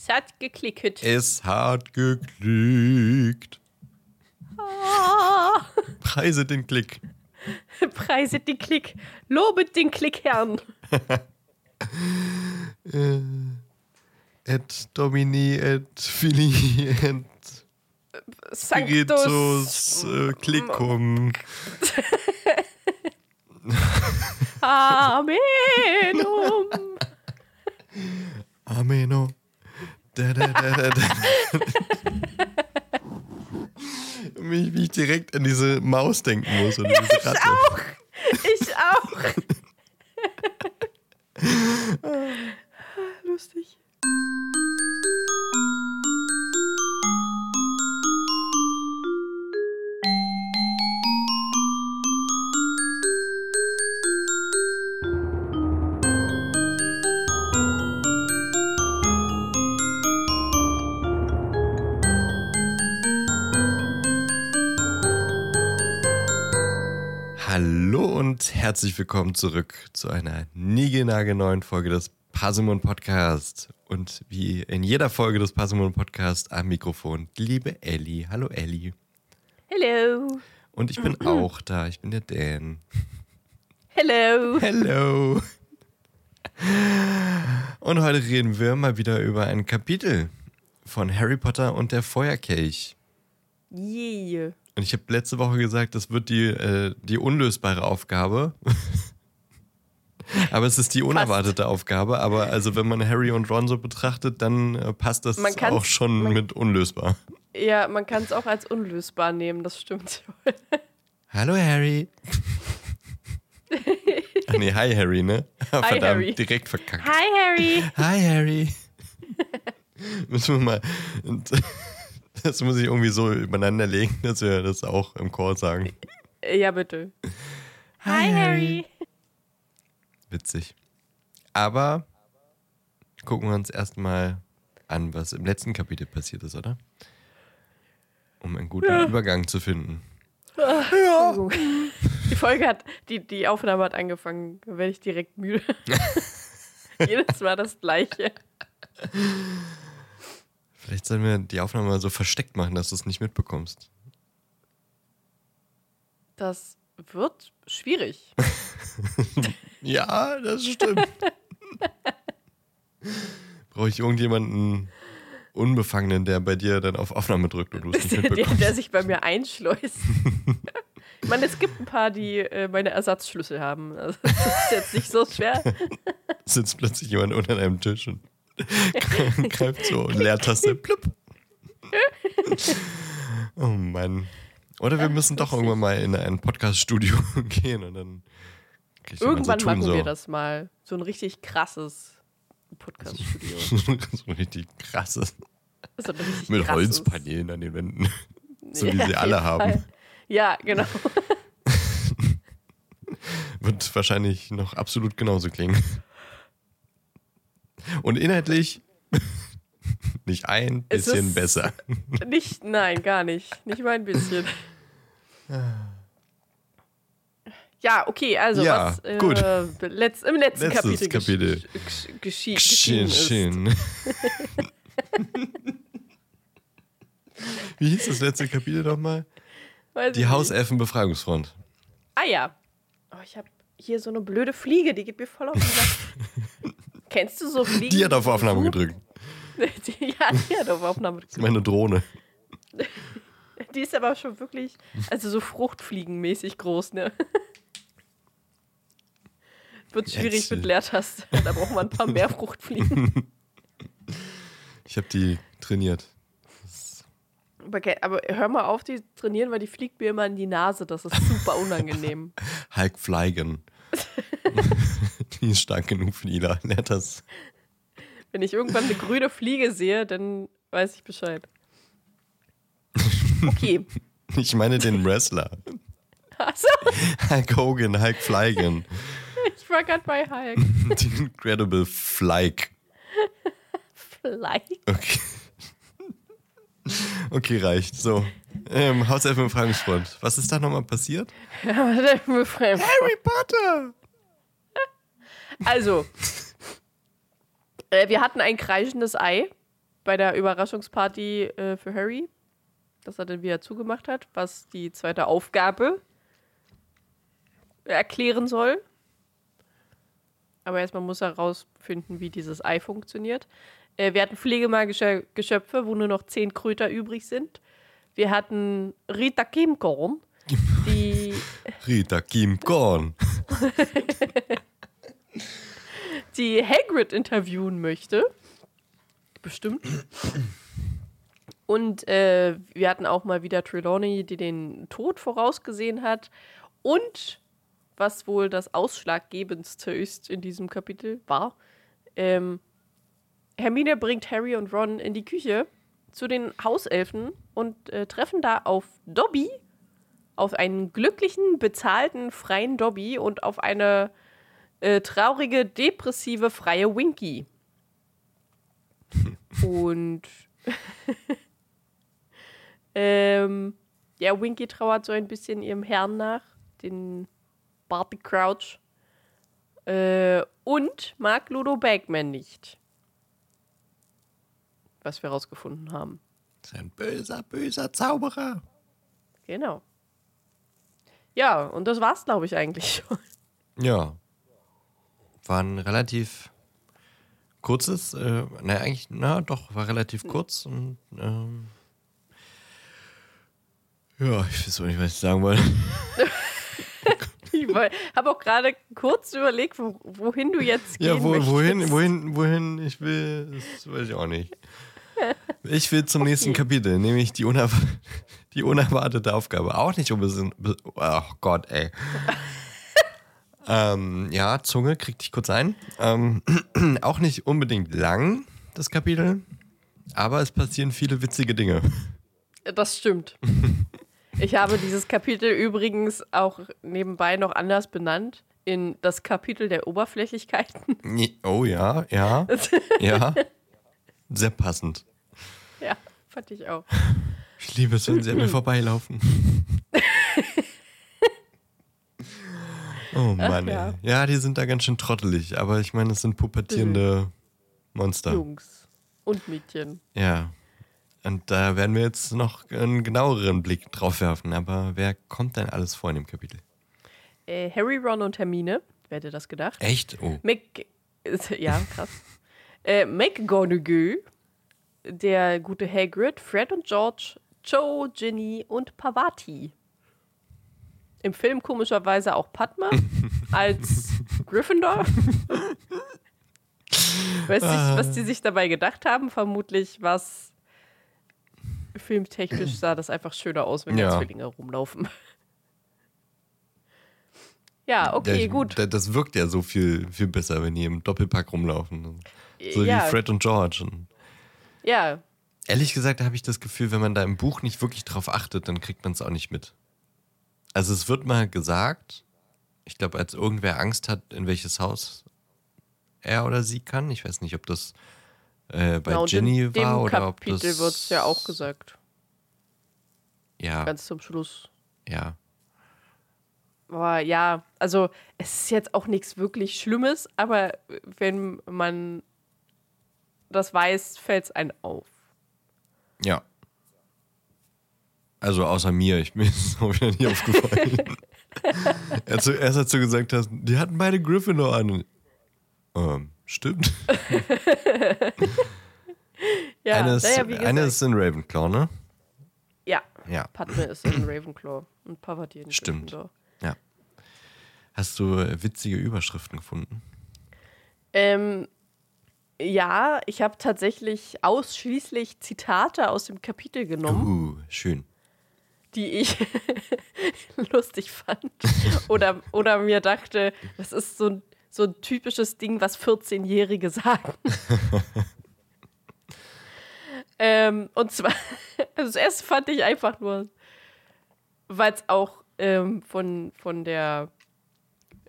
Es hat geklickt. Es hat geklickt. Ah, Preise den Klick. preiset den Klick. Lobet den Klickherrn. Et Domini, et Fili, et Sanctus äh, Klickum. Amenum. Ameno. Da, da, da, da. Wie ich direkt an diese Maus denken muss. Und diese Ratte. Auch. Ich auch. Lustig. Und herzlich willkommen zurück zu einer niegelnagelneuen Folge des Pasimon Podcast. Und wie in jeder Folge des Pasimon Podcast am Mikrofon liebe Ellie. Hallo Ellie. Hello. Und ich bin auch da. Ich bin der Dan. Hello. Hello. Und heute reden wir mal wieder über ein Kapitel von Harry Potter und der Feuerkelch. Yeah. Und ich habe letzte Woche gesagt, das wird die, äh, die unlösbare Aufgabe. aber es ist die unerwartete Aufgabe. Aber also wenn man Harry und Ron so betrachtet, dann äh, passt das auch schon man- mit unlösbar. Ja, man kann es auch als unlösbar nehmen, das stimmt. Hallo Harry. Ach nee, hi Harry, ne? Verdammt, Harry. direkt verkackt. Hi, Harry. Hi Harry. Müssen wir mal. Das muss ich irgendwie so übereinander legen, dass wir das auch im Chor sagen. Ja, bitte. Hi, Harry. Witzig. Aber gucken wir uns erstmal an, was im letzten Kapitel passiert ist, oder? Um einen guten Übergang zu finden. Entschuldigung. Die Folge hat, die, die Aufnahme hat angefangen, da werde ich direkt müde. Jedes Mal das Gleiche. Vielleicht sollen wir die Aufnahme mal so versteckt machen, dass du es nicht mitbekommst. Das wird schwierig. Ja, das stimmt. Brauche ich irgendjemanden Unbefangenen, der bei dir dann auf Aufnahme drückt und du es nicht Der, mitbekommst? der sich bei mir einschleust. Ich meine, es gibt ein paar, die äh, meine Ersatzschlüssel haben. Also, das ist jetzt nicht so schwer. sitzt plötzlich jemand unter einem Tisch und greift so und Leertaste. Plupp. Oh Mann. Oder wir müssen doch irgendwann mal in ein Podcast-Studio gehen und dann. Irgendwann so machen tun, wir so. das mal. So ein richtig krasses Podcast-Studio. so richtig krasses. So ein richtig Mit krasses. Holzpaneelen an den Wänden. So wie Ja, sie alle haben. Fall. Ja, genau. Wird wahrscheinlich noch absolut genauso klingen. Und inhaltlich nicht ein bisschen besser. Nicht, nein, gar nicht. Nicht mal ein bisschen. Ja, okay, also Ja, was äh, gut. Letz, im letzten Letztes Kapitel, Kapitel. gesch- geschehen ist. Wie hieß das letzte Kapitel nochmal? Die. Hauselfen-Befragungsfront. Ah ja. Oh, ich habe hier so eine blöde Fliege, die geht mir voll auf den Sack. Kennst du so Fliegen? Die hat auf Aufnahme gedrückt. Die, ja, die hat auf Aufnahme ist meine Drohne. Die ist aber schon wirklich, also so Fruchtfliegenmäßig groß, ne? Wird schwierig Jetzt, mit Leertaste. Da braucht man ein paar mehr Fruchtfliegen. Ich habe die trainiert. Aber hör mal auf, die trainieren, weil die fliegt mir immer in die Nase. Das ist super unangenehm. Hulk Fleigen. die ist stark genug für die Lernt das. Wenn ich irgendwann eine grüne Fliege sehe, dann weiß ich Bescheid. Okay. Ich meine den Wrestler. Also, Hulk Hogan, Hulk Fleigen. ich war gerade bei Hulk. Die Incredible Fleig. Vielleicht. Okay. Okay, reicht. So. Ähm, Hauselfen-Befragungsfront. Was ist da nochmal passiert? Harry Potter! Also, äh, wir hatten ein kreischendes Ei. bei der Überraschungsparty äh, für Harry, dass er dann wieder zugemacht hat, was die zweite Aufgabe erklären soll. Aber erstmal muss er rausfinden, wie dieses Ei funktioniert. Äh, wir hatten pflegemagische Geschöpfe, wo nur noch zehn Kröter übrig sind. Wir hatten Rita Kimkorn, die Rita Kim Korn. die Hagrid interviewen möchte. Bestimmt. Und äh, wir hatten auch mal wieder Trelawney, die den Tod vorausgesehen hat. Und was wohl das Ausschlaggebendste ist in diesem Kapitel, war, ähm, Hermine bringt Harry und Ron in die Küche zu den Hauselfen und äh, treffen da auf Dobby, auf einen glücklichen, bezahlten, freien Dobby und auf eine äh, traurige, depressive, freie Winky. und ähm, ja, Winky trauert so ein bisschen ihrem Herrn nach, den Barty Crouch. Äh, und mag Ludo Bagman nicht. Was wir rausgefunden haben. Das ist ein böser, böser Zauberer. Genau. Ja, und das war's, glaube ich, eigentlich schon. Ja. War ein relativ kurzes, äh, na eigentlich, na doch, war relativ kurz und ähm, ja, ich weiß auch nicht, was ich sagen wollte. Ich habe auch gerade kurz überlegt, wo, wohin du jetzt gehen Ja, wo, wohin, wohin, wohin ich will, das weiß ich auch nicht. Ich will zum nächsten Kapitel, nämlich die, unerw die unerwartete Aufgabe. Auch nicht unbedingt. Oh Gott, ey. Ähm, ja, Zunge, krieg dich kurz ein. Ähm, auch nicht unbedingt lang, das Kapitel. Aber es passieren viele witzige Dinge. Das stimmt. Ich habe dieses Kapitel übrigens auch nebenbei noch anders benannt. In das Kapitel der Oberflächlichkeiten. Oh ja, ja, ja. Sehr passend. Ja, fand ich auch. Ich liebe es, wenn sie an mir vorbeilaufen. oh Mann, ja. Ja, die sind da ganz schön trottelig, aber ich meine, es sind pubertierende Monster. Jungs und Mädchen. Ja. Und da werden wir jetzt noch einen genaueren Blick drauf werfen. Aber wer kommt denn alles vor in dem Kapitel? Äh, Harry, Ron und Hermine. Wer hätte das gedacht? Echt? Oh. Mac ja, krass. äh, McGonagall, der gute Hagrid, Fred und George, Joe, Ginny und Pavati. Im Film komischerweise auch Padma als Gryffindor. Weiß nicht, was die sich dabei gedacht haben. Vermutlich was filmtechnisch sah das einfach schöner aus, wenn Ja. da Zwillinge rumlaufen. Ja, okay, ich- gut. da- Das wirkt ja so viel, viel besser, wenn die im Doppelpack rumlaufen. So ja, wie Fred und George. Und ja, Ehrlich gesagt habe ich das Gefühl, wenn man da im Buch nicht wirklich drauf achtet, dann kriegt man es auch nicht mit. Also es wird mal gesagt, ich glaube, als irgendwer Angst hat, in welches Haus er oder sie kann. Ich weiß nicht, ob das äh, bei Na, und Ginny in dem war oder ob Kapitel das... wird es ja auch gesagt. Ja, Ganz zum Schluss. ja. Aber ja, also es ist jetzt auch nichts wirklich Schlimmes, aber wenn man das weiß, fällt es einem auf. Ja. Also außer mir, ich, es auch wieder nie aufgefallen. er hat so, erst als du gesagt hast, die hatten beide Gryffindor an. Ähm, stimmt. Ja, eine ist, naja, gesagt, eine ist in Ravenclaw, ne? ja, Ja. Padme ist in Ravenclaw und Pavati in Stimmt. Gryffindor. ja. Hast du äh, witzige Überschriften gefunden? Ähm, ja, ich habe tatsächlich ausschließlich Zitate aus dem Kapitel genommen. Uh, schön. Die ich lustig fand. Oder, oder mir dachte, das ist so ein, so ein typisches Ding, was 14-Jährige sagen. ähm, und zwar, also das erste fand ich einfach nur, weil es auch ähm, von, von der,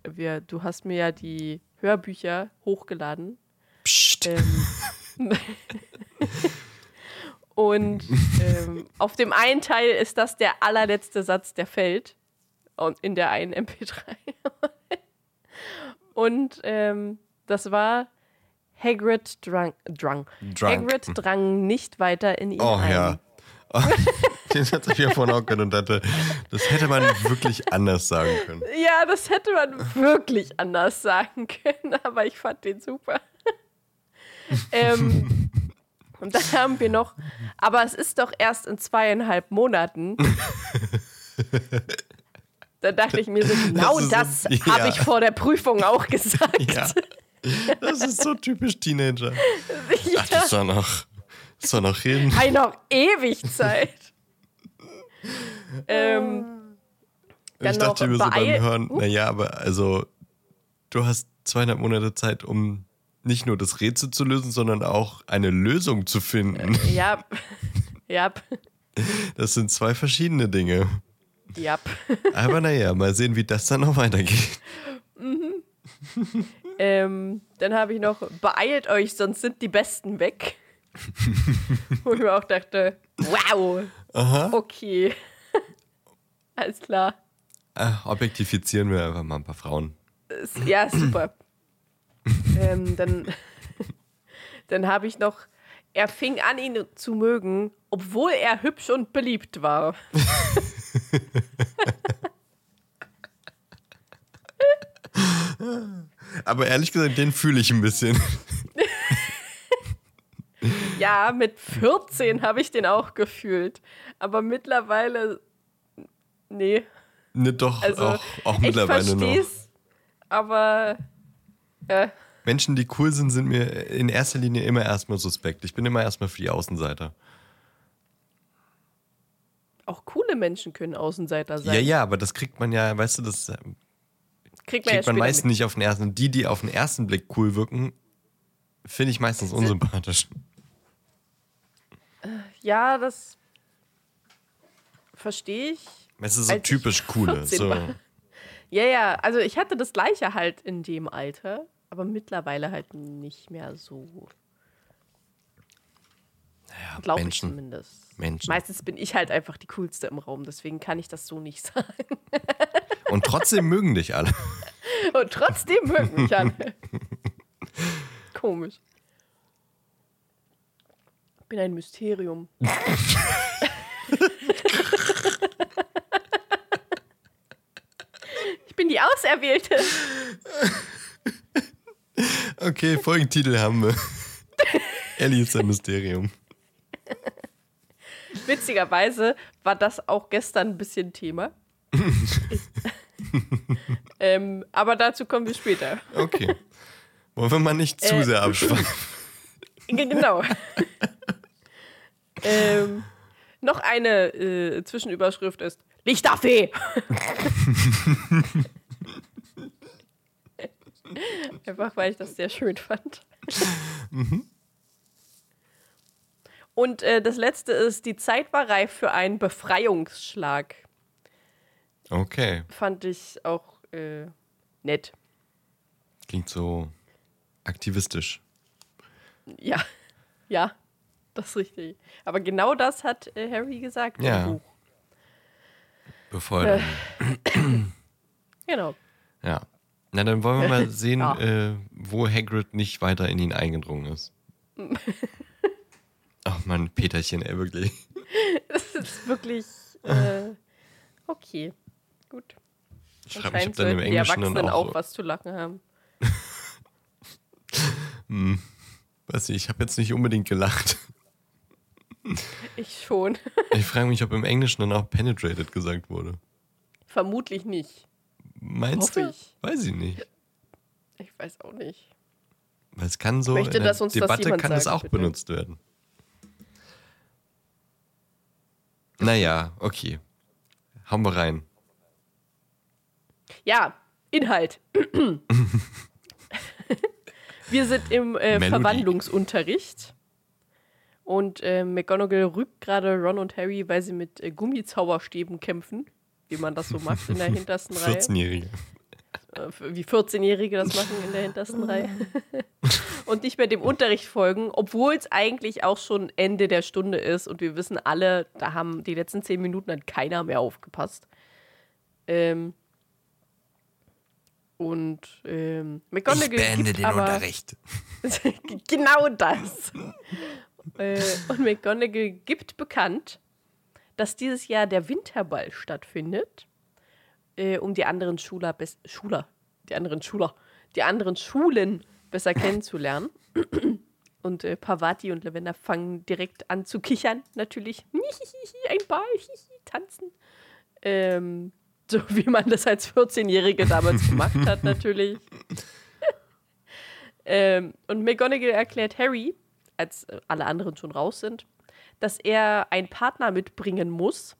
wir, du hast mir ja die Hörbücher hochgeladen. Psst. Ähm, und ähm, auf dem einen Teil ist das der allerletzte Satz, der fällt. Und in der einen MP3. und ähm, das war: Hagrid drang, drang. Drunk. Hagrid drang nicht weiter in ihn Oh ein. ja. Den hatte ich ja vorhin auch gehört und dachte, das hätte man wirklich anders sagen können. Ja, das hätte man wirklich anders sagen können, aber ich fand den super. ähm, und dann haben wir noch, aber es ist doch erst in zweieinhalb Monaten. Da dachte ich mir so, genau das, so- ja. habe ich vor der Prüfung auch gesagt. Ja. Das ist so typisch Teenager. Ja. Ach, das ist doch noch, das ist doch noch hin. Hey, noch ewig Zeit. ähm, Ich dachte mir so beim Hören, naja, aber also, du hast zweieinhalb Monate Zeit, um nicht nur das Rätsel zu lösen, sondern auch eine Lösung zu finden. Ja, ja, Das sind zwei verschiedene Dinge. ja. Aber naja, mal sehen, wie das dann noch weitergeht. Ähm, dann habe ich noch, beeilt euch, sonst sind die Besten weg. Wo ich mir auch dachte, wow, Aha. okay. Alles klar. Ah, objektifizieren wir einfach mal ein paar Frauen. Ist- Ja, super. ähm, dann dann habe ich noch, er fing an, ihn zu mögen, obwohl er hübsch und beliebt war. Aber ehrlich gesagt, den fühle ich ein bisschen. Ja, mit 14 habe ich den auch gefühlt. Aber mittlerweile, nee. Ne, doch, Also, auch, auch ich mittlerweile noch. versteh's, aber äh, Menschen, die cool sind, sind mir in erster Linie immer erstmal suspekt. Ich bin immer erstmal für die Außenseiter. auch coole Menschen können Außenseiter sein. Ja, ja, aber das kriegt man ja, weißt du, das Kriegt man, kriegt ja man später meistens mit. nicht auf den ersten. Die, die auf den ersten Blick cool wirken, finde ich meistens unsympathisch. Ja, das verstehe ich. Es ist so typisch coole. 14 So. Ja, ja, also ich hatte das gleiche halt in dem Alter, aber mittlerweile halt nicht mehr so. Ja, Glaube ich zumindest. Menschen. Meistens bin ich halt einfach die coolste im Raum, deswegen kann ich das so nicht sagen. Und trotzdem mögen dich alle. Und trotzdem mögen mich alle. Komisch. Ich bin ein Mysterium. ich bin die Auserwählte. Okay, Folgentitel haben wir. Ellie ist ein Mysterium. Witzigerweise war das auch gestern ein bisschen Thema. ähm, aber dazu kommen wir später. Okay. Wollen wir mal nicht zu Äh, sehr abschweifen? Ge- Genau. ähm, noch eine äh, Zwischenüberschrift ist Lichterfee. Einfach weil ich das sehr schön fand. Und äh, das letzte ist, die Zeit war reif für einen Befreiungsschlag. Okay. Fand ich auch äh, nett. Klingt so aktivistisch. Ja, ja, das ist richtig. Aber genau das hat äh, Harry gesagt Ja. im Buch. Bevor dann, Genau. Ja. Na, dann wollen wir mal sehen, Ja. äh, wo Hagrid nicht weiter in ihn eingedrungen ist. Ach man, Peterchen, ey, wirklich. Das ist wirklich äh, okay. Gut. Ich frage mich, ob dann im die Englischen dann auch, auch was zu lachen haben. weiß nicht, ich habe jetzt nicht unbedingt gelacht. Ich schon. Ich frage mich, ob im Englischen dann auch penetrated gesagt wurde. Vermutlich nicht. Meinst Hoffe du? ich. Weiß ich nicht. Ich weiß auch nicht. Weil es kann so, Möchte, in der dass uns das Debatte kann es auch bitte. benutzt werden. Naja, okay. Hauen wir rein. Ja, Inhalt. Wir sind im äh. Verwandlungsunterricht. Und äh, McGonagall rügt gerade Ron und Harry, weil sie mit äh, Gummizauberstäben kämpfen. Wie man das so macht in der hintersten Reihe. 14-Jährige. Äh, wie 14-Jährige das machen in der hintersten Reihe. und nicht mehr dem Unterricht folgen, obwohl es eigentlich auch schon Ende der Stunde ist und wir wissen alle, da haben die letzten zehn Minuten hat keiner mehr aufgepasst. Ähm Und ähm, Ich McGonagall beende gibt den aber Unterricht. genau das. äh, und McGonagall gibt bekannt, dass dieses Jahr der Winterball stattfindet, äh, um die anderen Schuler, bes- Schuler, die anderen Schuler, die anderen Schulen besser kennenzulernen. Und äh, Pavati und Lavender fangen direkt an zu kichern, natürlich. Ein Ball, tanzen. Ähm, so wie man das als 14-Jährige damals gemacht hat, natürlich. ähm, und McGonagall erklärt Harry, als alle anderen schon raus sind, dass er einen Partner mitbringen muss,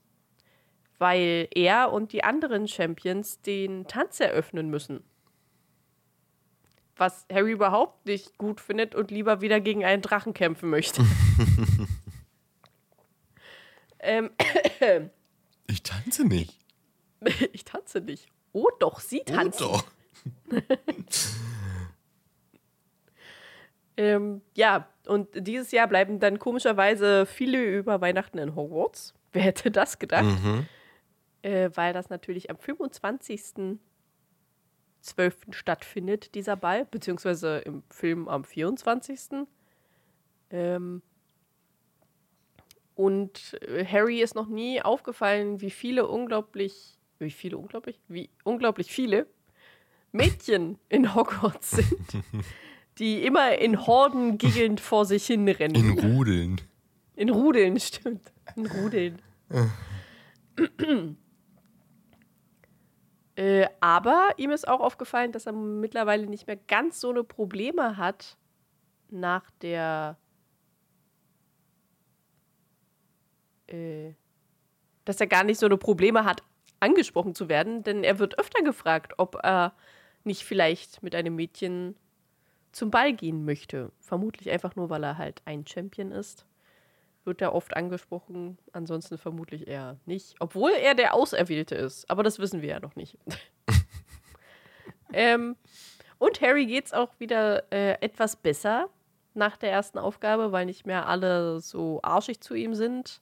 weil er und die anderen Champions den Tanz eröffnen müssen. Was Harry überhaupt nicht gut findet und lieber wieder gegen einen Drachen kämpfen möchte. ähm, Ich tanze nicht. ich tanze nicht. Oh doch, sie Oh, tanzen. doch. Ähm, ja, und dieses Jahr bleiben dann komischerweise viele über Weihnachten in Hogwarts. Wer hätte das gedacht? Mhm. Äh, weil das natürlich am 25.12. stattfindet, dieser Ball, beziehungsweise im Film am 24. Ähm, und äh, Harry ist noch nie aufgefallen, wie viele unglaublich, wie viele unglaublich, wie unglaublich viele Mädchen in Hogwarts sind, die immer in Horden giggelnd vor sich hinrennen. In Rudeln. In Rudeln, stimmt. In Rudeln. äh, aber ihm ist auch aufgefallen, dass er mittlerweile nicht mehr ganz so eine Probleme hat nach der. Äh, dass er gar nicht so eine Probleme hat, angesprochen zu werden, denn er wird öfter gefragt, ob er nicht vielleicht mit einem Mädchen zum Ball gehen möchte. Vermutlich einfach nur, weil er halt ein Champion ist wird er oft angesprochen, ansonsten vermutlich eher nicht. Obwohl er der Auserwählte ist, aber das wissen wir ja noch nicht. ähm, und Harry geht's auch wieder äh, etwas besser nach der ersten Aufgabe, weil nicht mehr alle so arschig zu ihm sind.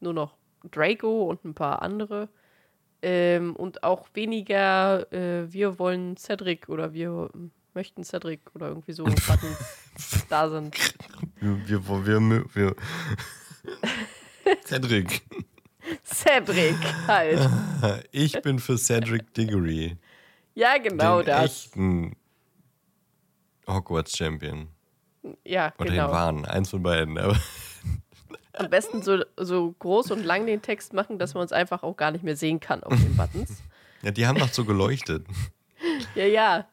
Nur noch Draco und ein paar andere. Ähm, und auch weniger, äh, wir wollen Cedric oder wir möchten Cedric oder irgendwie so Buttons da sind. Wir, wir, wir, wir. Cedric. Cedric halt. Ich bin für Cedric Diggory. Ja, genau den das. echten Hogwarts-Champion. Ja, Oder den genau. wahren. Eins von beiden. Aber Am besten so, so groß und lang den Text machen, dass man uns einfach auch gar nicht mehr sehen kann auf den Buttons. ja, die haben doch so geleuchtet. ja, ja.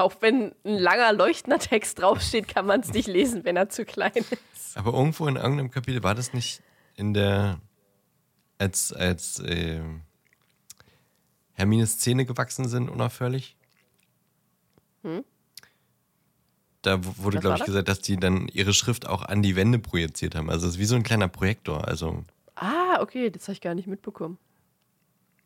Auch wenn ein langer leuchtender Text draufsteht, kann man es nicht lesen, wenn er zu klein ist. Aber irgendwo in irgendeinem Kapitel war das nicht in der. Als, als äh, Hermines Zähne gewachsen sind, unaufhörlich. Da wurde, Hm? Was war glaube ich, das? gesagt, dass die dann ihre Schrift auch an die Wände projiziert haben. Also es ist wie so ein kleiner Projektor. Also Ah, okay, das habe ich gar nicht mitbekommen.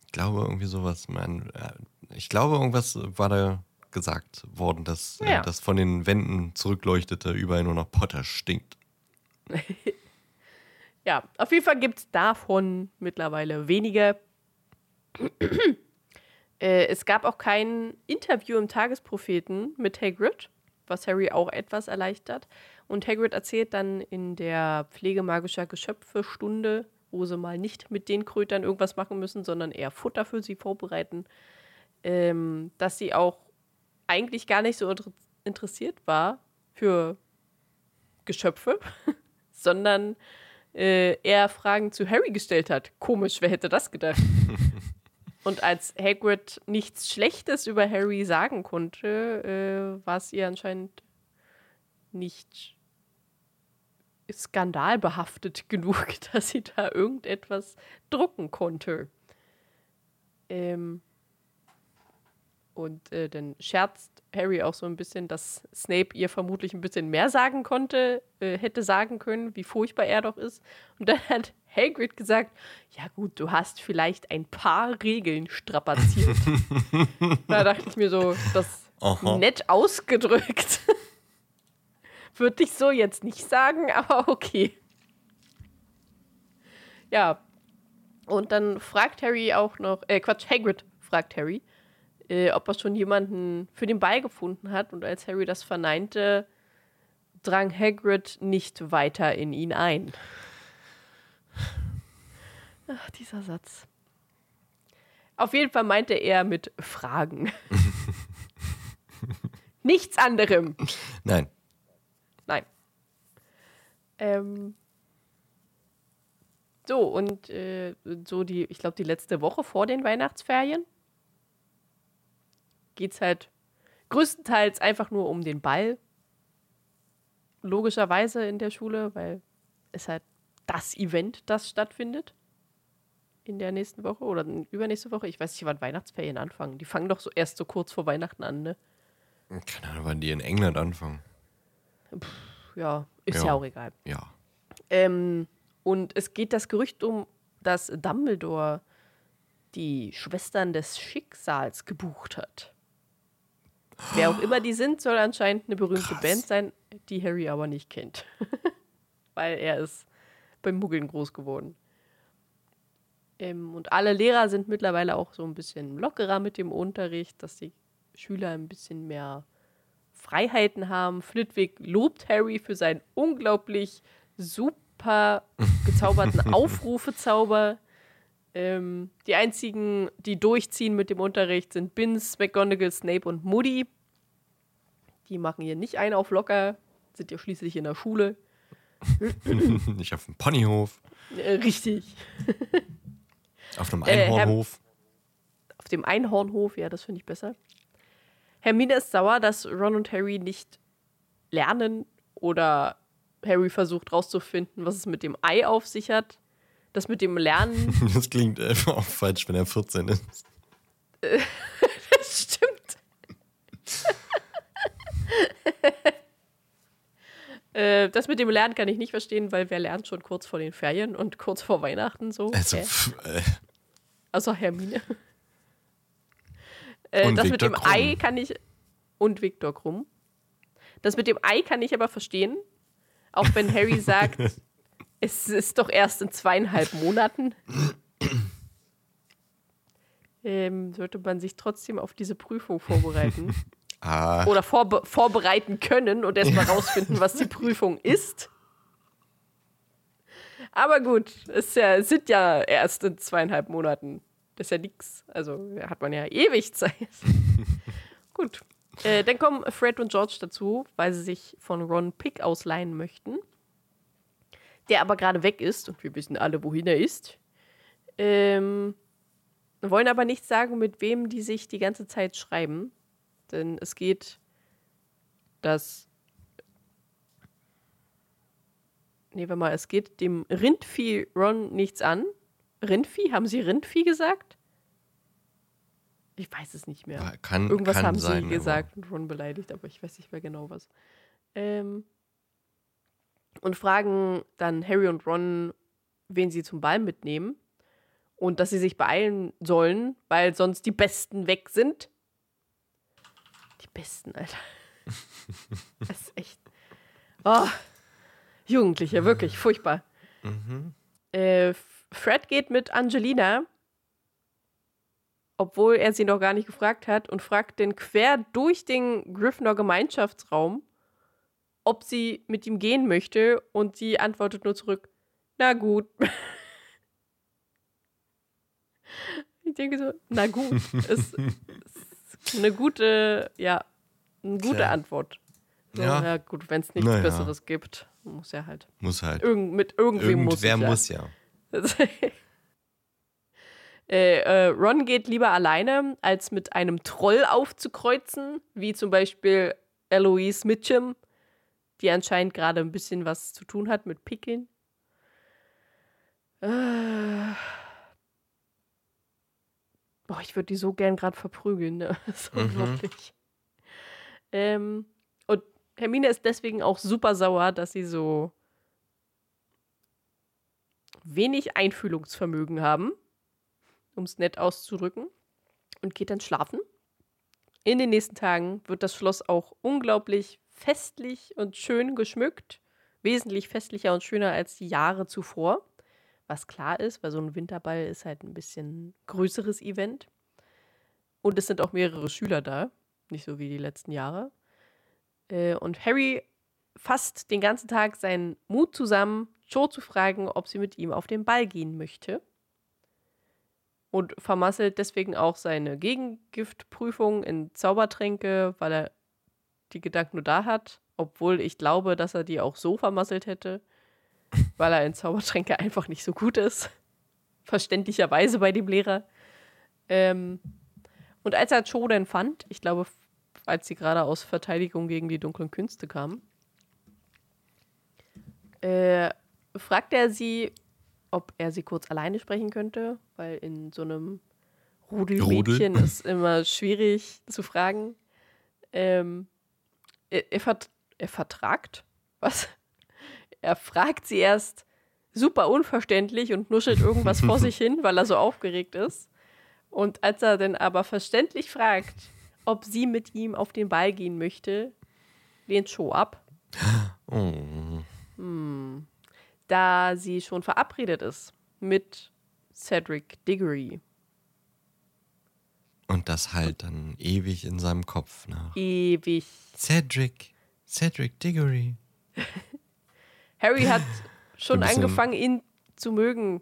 ich glaube irgendwie sowas. Man, äh, ich glaube, irgendwas war da gesagt worden, dass äh, Ja. das von den Wänden zurückleuchtete, überall nur noch Potter stinkt. Ja, auf jeden Fall gibt es davon mittlerweile weniger. äh, es gab auch kein Interview im Tagespropheten mit Hagrid, was Harry auch etwas erleichtert. Und Hagrid erzählt dann in der Pflege magischer Geschöpfe-Stunde, wo sie mal nicht mit den Krötern irgendwas machen müssen, sondern eher Futter für sie vorbereiten, ähm, dass sie auch eigentlich gar nicht so inter interessiert war für Geschöpfe, sondern äh, er Fragen zu Harry gestellt hat. Komisch, wer hätte das gedacht? Und als Hagrid nichts Schlechtes über Harry sagen konnte, äh, war es ihr anscheinend nicht skandalbehaftet genug, dass sie da irgendetwas drucken konnte. Ähm, und äh, dann scherzt Harry auch so ein bisschen, dass Snape ihr vermutlich ein bisschen mehr sagen konnte, äh, hätte sagen können, wie furchtbar er doch ist. Und dann hat Hagrid gesagt, ja gut, du hast vielleicht ein paar Regeln strapaziert. da dachte ich mir so, das Aha. nett ausgedrückt. Würde ich so jetzt nicht sagen, aber okay. Ja. Und dann fragt Harry auch noch, äh, Quatsch, Hagrid fragt Harry, äh, ob er schon jemanden für den Ball gefunden hat. Und als Harry das verneinte, drang Hagrid nicht weiter in ihn ein. Ach, dieser Satz. Auf jeden Fall meinte er mit Fragen. Nichts anderem. Nein. Nein. Ähm, so, und äh, so die, ich glaube, die letzte Woche vor den Weihnachtsferien geht es halt größtenteils einfach nur um den Ball. Logischerweise in der Schule, weil es halt das Event, das stattfindet. In der nächsten Woche oder übernächste Woche. Ich weiß nicht, wann Weihnachtsferien anfangen. Die fangen doch so erst so kurz vor Weihnachten an, ne? Keine Ahnung, wann die in England anfangen. Pff, ja, ist ja. Ja. auch egal. Ja. Ähm, und es geht das Gerücht um, dass Dumbledore die Schwestern des Schicksals gebucht hat. Wer auch immer die sind, soll anscheinend eine berühmte Krass. Band sein, die Harry aber nicht kennt. Weil er ist beim Muggeln groß geworden. Ähm, und alle Lehrer sind mittlerweile auch so ein bisschen lockerer mit dem Unterricht, dass die Schüler ein bisschen mehr Freiheiten haben. Flitwick lobt Harry für seinen unglaublich super gezauberten Aufrufezauber. Ähm, die einzigen, die durchziehen mit dem Unterricht, sind Binns, McGonagall, Snape und Moody. Die machen hier nicht einen auf locker, sind ja schließlich in der Schule. Nicht auf dem Ponyhof, Äh, richtig. auf einem Äh, Einhornhof. Auf dem Einhornhof, ja, das finde ich besser. Hermine ist sauer, dass Ron und Harry nicht lernen oder Harry versucht rauszufinden, was es mit dem Ei auf sich hat. Das mit dem Lernen, Das klingt äh, auch falsch, wenn er 14 ist. das stimmt. Äh, das mit dem Lernen kann ich nicht verstehen, weil wer lernt schon kurz vor den Ferien und kurz vor Weihnachten so? Also, äh, Also Hermine. Äh, das mit Viktor dem Krumm. Ei kann ich. Und Viktor Krumm. Das mit dem Ei kann ich aber verstehen. Auch wenn Harry sagt, es ist doch erst in zweieinhalb Monaten. ähm, sollte man sich trotzdem auf diese Prüfung vorbereiten. ah, Oder vorbe vorbereiten können und erstmal rausfinden, was die Prüfung ist. Aber gut, es, ja, sind ja erst in zweieinhalb Monaten. Das ist ja nix. Also hat man ja ewig Zeit. gut. Äh, dann kommen Fred und George dazu, weil sie sich von Ron Pick ausleihen möchten. Der aber gerade weg ist und wir wissen alle, wohin er ist. Ähm, wollen aber nicht sagen, mit wem die sich die ganze Zeit schreiben. Denn es geht, dass. Nee, warte mal, es geht dem Rindvieh Ron nichts an. Rindvieh? Haben sie Rindvieh gesagt? Ich weiß es nicht mehr. kann, Irgendwas kann haben sein, sie gesagt und Ron beleidigt, aber ich weiß nicht mehr genau was. Ähm, und fragen dann Harry und Ron, wen sie zum Ball mitnehmen. Und dass sie sich beeilen sollen, weil sonst die Besten weg sind. Die Besten, Alter. Das ist echt. Oh, Jugendliche, wirklich furchtbar. Äh, F- Fred geht mit Angelina, obwohl er sie noch gar nicht gefragt hat, und fragt den quer durch den Gryffindor Gemeinschaftsraum, ob sie mit ihm gehen möchte. Und sie antwortet nur zurück: Na gut. Ich denke so, na gut. ist, ist eine gute, ja, eine gute Tja. Antwort. So, Ja. ja. gut, wenn es nichts Na ja. Besseres gibt, muss er halt. Muss halt. Irgend, mit irgendwem muss Irgendwer es ja. muss ja. äh, äh, Ron geht lieber alleine, als mit einem Troll aufzukreuzen, wie zum Beispiel Eloise Mitchum, die anscheinend gerade ein bisschen was zu tun hat mit Pickeln. Äh. Boah, ich würde die so gern gerade verprügeln, ne? Das ist Mhm. unglaublich. Ähm, und Hermine ist deswegen auch super sauer, dass sie so wenig Einfühlungsvermögen haben, um es nett auszudrücken, und geht dann schlafen. In den nächsten Tagen wird das Schloss auch unglaublich festlich und schön geschmückt. Wesentlich festlicher und schöner als die Jahre zuvor. Was klar ist, weil so ein Winterball ist halt ein bisschen größeres Event. Und es sind auch mehrere Schüler da. Nicht so wie die letzten Jahre. Äh, und Harry fasst den ganzen Tag seinen Mut zusammen, Joe zu fragen, ob sie mit ihm auf den Ball gehen möchte. Und vermasselt deswegen auch seine Gegengiftprüfung in Zaubertränke, weil er die Gedanken nur da hat. Obwohl ich glaube, dass er die auch so vermasselt hätte, weil er in Zaubertränke einfach nicht so gut ist. Verständlicherweise bei dem Lehrer. Ähm, und als er Joe dann fand, ich glaube, als sie gerade aus Verteidigung gegen die dunklen Künste kam, äh, fragte er sie, ob er sie kurz alleine sprechen könnte, weil in so einem Rudelmädchen Rudel. ist immer schwierig zu fragen. Ähm, er, er, vert er vertragt? Was? Er fragt sie erst super unverständlich und nuschelt irgendwas vor sich hin, weil er so aufgeregt ist. Und als er dann aber verständlich fragt, ob sie mit ihm auf den Ball gehen möchte, lehnt Cho ab. Oh. Hm. Da sie schon verabredet ist mit Cedric Diggory. Und das halt dann ewig in seinem Kopf nach. Ewig. Cedric, Cedric Diggory. Harry hat schon angefangen, ihn zu mögen.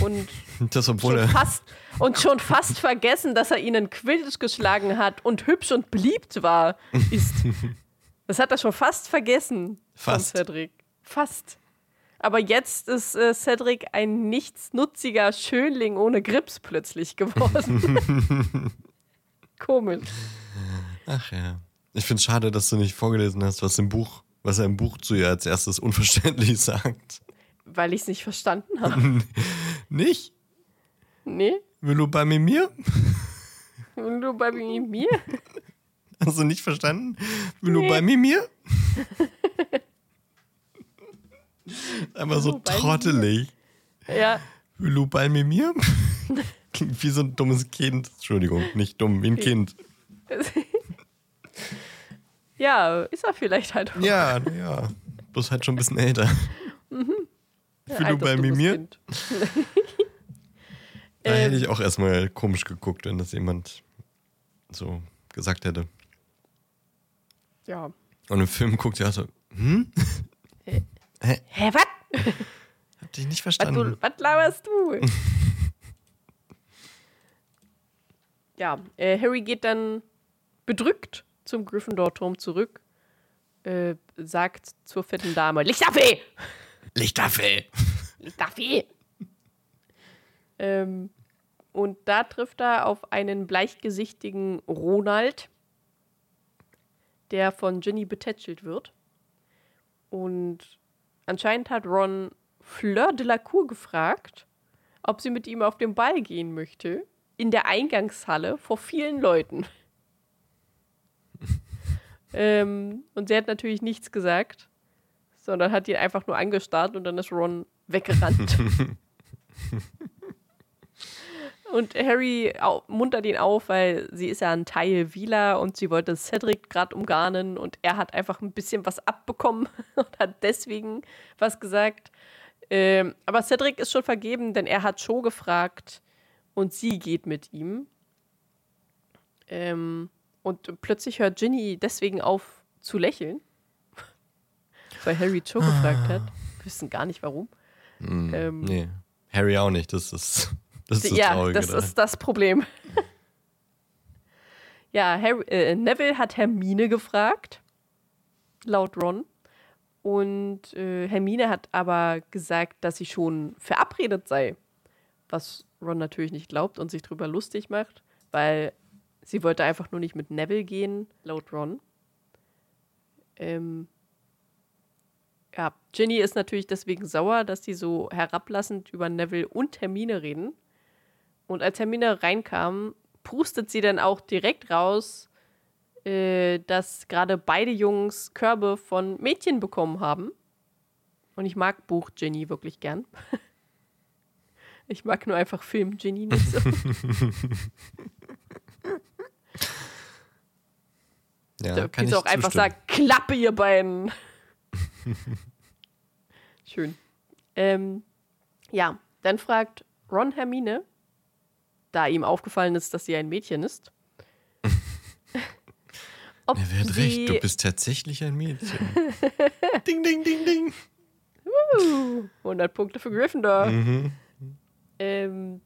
Und, das, obwohl schon fast, und schon fast vergessen, dass er ihnen Quidditch geschlagen hat und hübsch und beliebt war, ist. Das hat er schon fast vergessen fast. von Cedric. Fast. Aber jetzt ist äh, Cedric ein nichtsnutziger Schönling ohne Grips plötzlich geworden. Komisch. Ach ja. Ich finde es schade, dass du nicht vorgelesen hast, was im Buch, was er im Buch zu ihr als erstes unverständlich sagt. Weil ich es nicht verstanden habe. nicht? Nee. Will du bei mir? Will du bei mir? Hast du nicht verstanden? Will nee. du bei mir? Einfach so trottelig. Ja. Will du bei mir? Klingt wie so ein dummes Kind. Entschuldigung, nicht dumm, wie ein Kind. ja, ist er vielleicht halt auch. Ja, ja. Bloß halt schon ein bisschen älter. Mhm. Ja, Will du bei mir? da hätte ich auch erstmal komisch geguckt, wenn das jemand so gesagt hätte. Ja. Und im Film guckt ja so, hm? Hä? Hä, was? Hab dich nicht verstanden. Was, laberst du? ja, äh, Harry geht dann bedrückt zum Gryffindor-Turm zurück, äh, sagt zur fetten Dame: Lichterfee! Lichterfee! Lichterfee! ähm, und da trifft er auf einen bleichgesichtigen Ronald, der von Ginny betätschelt wird. Und Anscheinend hat Ron Fleur de la Cour gefragt, ob sie mit ihm auf den Ball gehen möchte. In der Eingangshalle vor vielen Leuten. ähm, und sie hat natürlich nichts gesagt, sondern hat ihn einfach nur angestarrt und dann ist Ron weggerannt. Und Harry muntert ihn auf, weil sie ist ja ein Teil Wieler und sie wollte Cedric gerade umgarnen und er hat einfach ein bisschen was abbekommen und hat deswegen was gesagt. Ähm, aber Cedric ist schon vergeben, denn er hat Joe gefragt und sie geht mit ihm. Ähm, und plötzlich hört Ginny deswegen auf zu lächeln, weil Harry Joe gefragt hat. Wir wissen gar nicht warum. Mm, ähm, nee, Harry auch nicht. Das ist das ist das ja, Traurige das ist das Problem. ja, Harry, äh, Neville hat Hermine gefragt, laut Ron. Und äh, Hermine hat aber gesagt, dass sie schon verabredet sei. Was Ron natürlich nicht glaubt und sich drüber lustig macht, weil sie wollte einfach nur nicht mit Neville gehen, laut Ron. Ähm, ja, Ginny ist natürlich deswegen sauer, dass die so herablassend über Neville und Hermine reden. Und als Hermine reinkam, pustet sie dann auch direkt raus, äh, dass gerade beide Jungs Körbe von Mädchen bekommen haben. Und ich mag Buch Ginny wirklich gern. ich mag nur einfach Film Ginny nicht so. ja, da kann ich auch einfach sagen, Klappe ihr beiden. Schön. Ähm, ja, dann fragt Ron Hermine, da ihm aufgefallen ist, dass sie ein Mädchen ist. Ob er wird recht, du bist tatsächlich ein Mädchen. ding, ding, ding, ding. Uh, 100 Punkte für Gryffindor. Mhm. Ähm,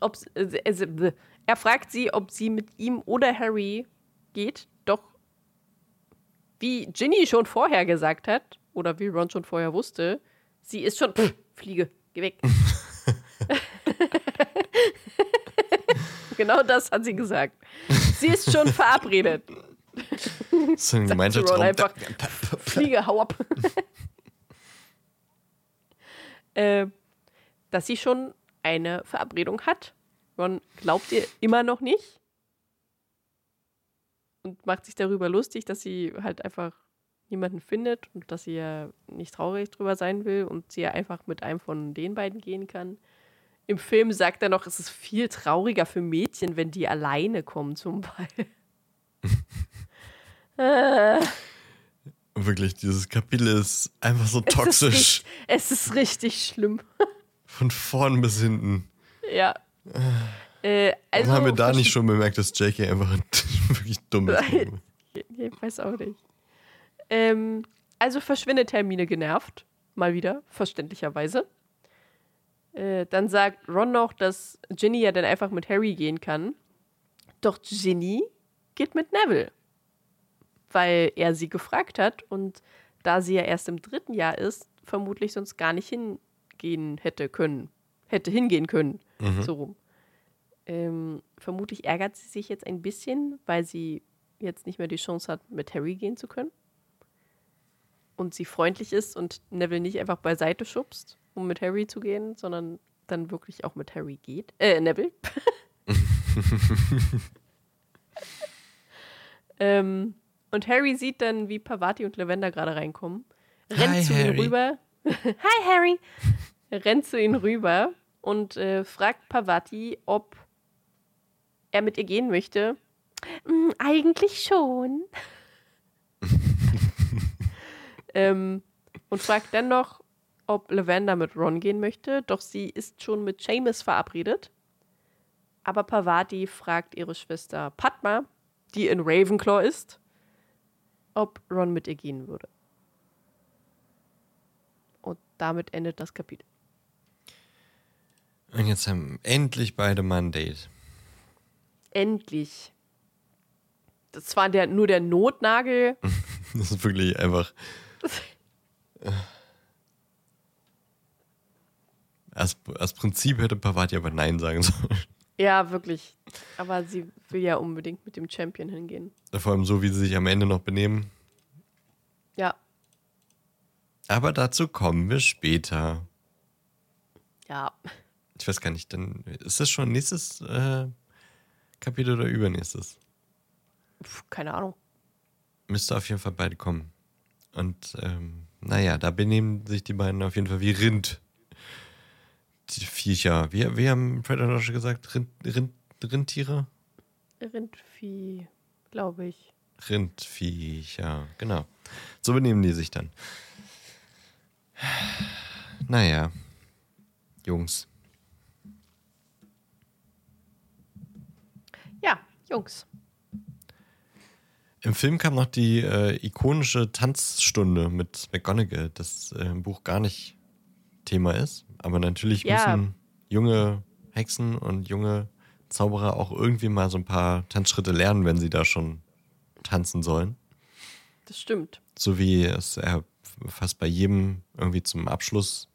ob, äh, er fragt sie, ob sie mit ihm oder Harry geht, doch wie Ginny schon vorher gesagt hat, oder wie Ron schon vorher wusste, sie ist schon, pff, Fliege, geh weg. genau das hat sie gesagt. Sie ist schon verabredet. Das ist ein gemeinter Traum. Einfach, Fliege, hau ab. äh, dass sie schon eine Verabredung hat. Ron glaubt ihr immer noch nicht und macht sich darüber lustig, dass sie halt einfach niemanden findet und dass sie ja nicht traurig drüber sein will und sie ja einfach mit einem von den beiden gehen kann. Im Film sagt er noch, es ist viel trauriger für Mädchen, wenn die alleine kommen zum Ball. äh. Wirklich, dieses Kapitel ist einfach so toxisch. Es ist, richtig, es ist richtig schlimm. Von vorn bis hinten. Ja. Äh, also, haben wir da nicht schon bemerkt, dass Jackie einfach wirklich dumm ist? Ich weiß auch nicht. Ähm, also verschwindet Hermine genervt. Mal wieder, verständlicherweise. Äh, dann sagt Ron noch, dass Ginny ja dann einfach mit Harry gehen kann. Doch Ginny geht mit Neville. Weil er sie gefragt hat und da sie ja erst im dritten Jahr ist, vermutlich sonst gar nicht hingehen hätte können. Hätte hingehen können. Mhm. So rum. Ähm, vermutlich ärgert sie sich jetzt ein bisschen, weil sie jetzt nicht mehr die Chance hat, mit Harry gehen zu können. Und sie freundlich ist und Neville nicht einfach beiseite schubst, um mit Harry zu gehen, sondern dann wirklich auch mit Harry geht. Äh, Neville. ähm, und Harry sieht dann, wie Pavati und Lavender gerade reinkommen. Rennt Hi, zu Harry. ihm rüber. Hi, Harry! Rennt zu ihnen rüber und äh, fragt Pavati, ob er mit ihr gehen möchte. Mm, eigentlich schon. Ähm, und fragt dann noch, ob Lavender mit Ron gehen möchte, doch sie ist schon mit Seamus verabredet. Aber Pavati fragt ihre Schwester Padma, die in Ravenclaw ist, ob Ron mit ihr gehen würde. Und damit endet das Kapitel. Und jetzt haben endlich beide mal ein Date. Endlich. Das war der, nur der Notnagel. das ist wirklich einfach. als, als Prinzip hätte Pavati aber Nein sagen sollen. Ja, wirklich. Aber sie will ja unbedingt mit dem Champion hingehen. Vor allem so, wie sie sich am Ende noch benehmen. Ja. Aber dazu kommen wir später. Ja. Ich weiß gar nicht, dann ist das schon nächstes äh, Kapitel oder übernächstes? Keine Ahnung. Müsste auf jeden Fall beide kommen. Und ähm, naja, da benehmen sich die beiden auf jeden Fall wie Rind. Die Viecher. Wie, wie haben Fred und Roger gesagt? Rind, Rind, Rindtiere? Rindvieh, glaube ich. Rindviecher, genau. So benehmen die sich dann. Naja, Jungs. Jungs. Im Film kam noch die äh, ikonische Tanzstunde mit McGonagall, das äh, im Buch gar nicht Thema ist. Aber natürlich ja. müssen junge Hexen und junge Zauberer auch irgendwie mal so ein paar Tanzschritte lernen, wenn sie da schon tanzen sollen. Das stimmt. So wie es äh, fast bei jedem irgendwie zum Abschluss,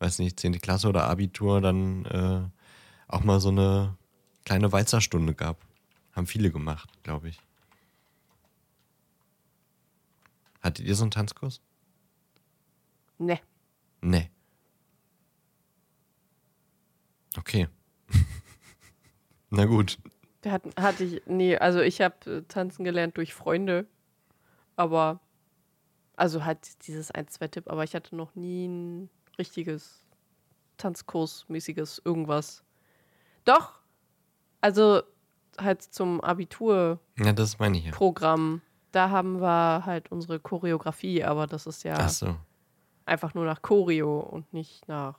weiß nicht, 10. Klasse oder Abitur dann äh, auch mal so eine kleine Walzerstunde gab. Haben viele gemacht, glaube ich. Hattet ihr so einen Tanzkurs? Nee. Nee. Okay. Na gut. Hat, hatte ich, nee, also ich habe äh, tanzen gelernt durch Freunde, aber, also halt dieses ein, zwei Tipp, aber ich hatte noch nie ein richtiges Tanzkursmäßiges irgendwas. Doch, also halt zum Abitur. Ja, das meine ich ja. Programm. Da haben wir halt unsere Choreografie, aber das ist ja so. einfach nur nach Choreo und nicht nach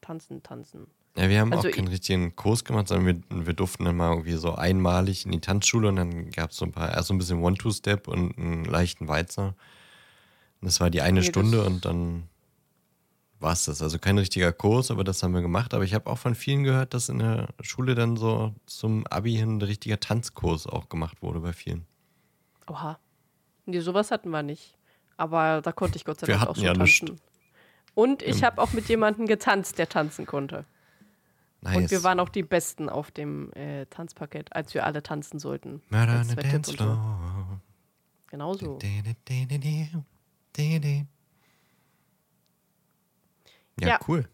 Tanzen, Tanzen. Ja, wir haben Also auch keinen richtigen Kurs gemacht, sondern wir, wir durften dann mal irgendwie so einmalig in die Tanzschule und dann gab es so ein paar, erst so ein bisschen One-Two-Step und einen leichten Walzer. Und das war die eine Nee, Stunde und dann war es das. Also kein richtiger Kurs, aber das haben wir gemacht. Aber ich habe auch von vielen gehört, dass in der Schule dann so zum Abi hin ein richtiger Tanzkurs auch gemacht wurde bei vielen. Oha. Nee, sowas hatten wir nicht. Aber da konnte ich Gott sei Wir Dank auch schon ja tanzen. nichts. Und ich habe auch mit jemandem getanzt, der tanzen konnte. Nice. Und wir waren auch die Besten auf dem äh, Tanzparkett, als wir alle tanzen sollten. Murder on the dance und so. floor. Genau so. Ja, Ja. cool.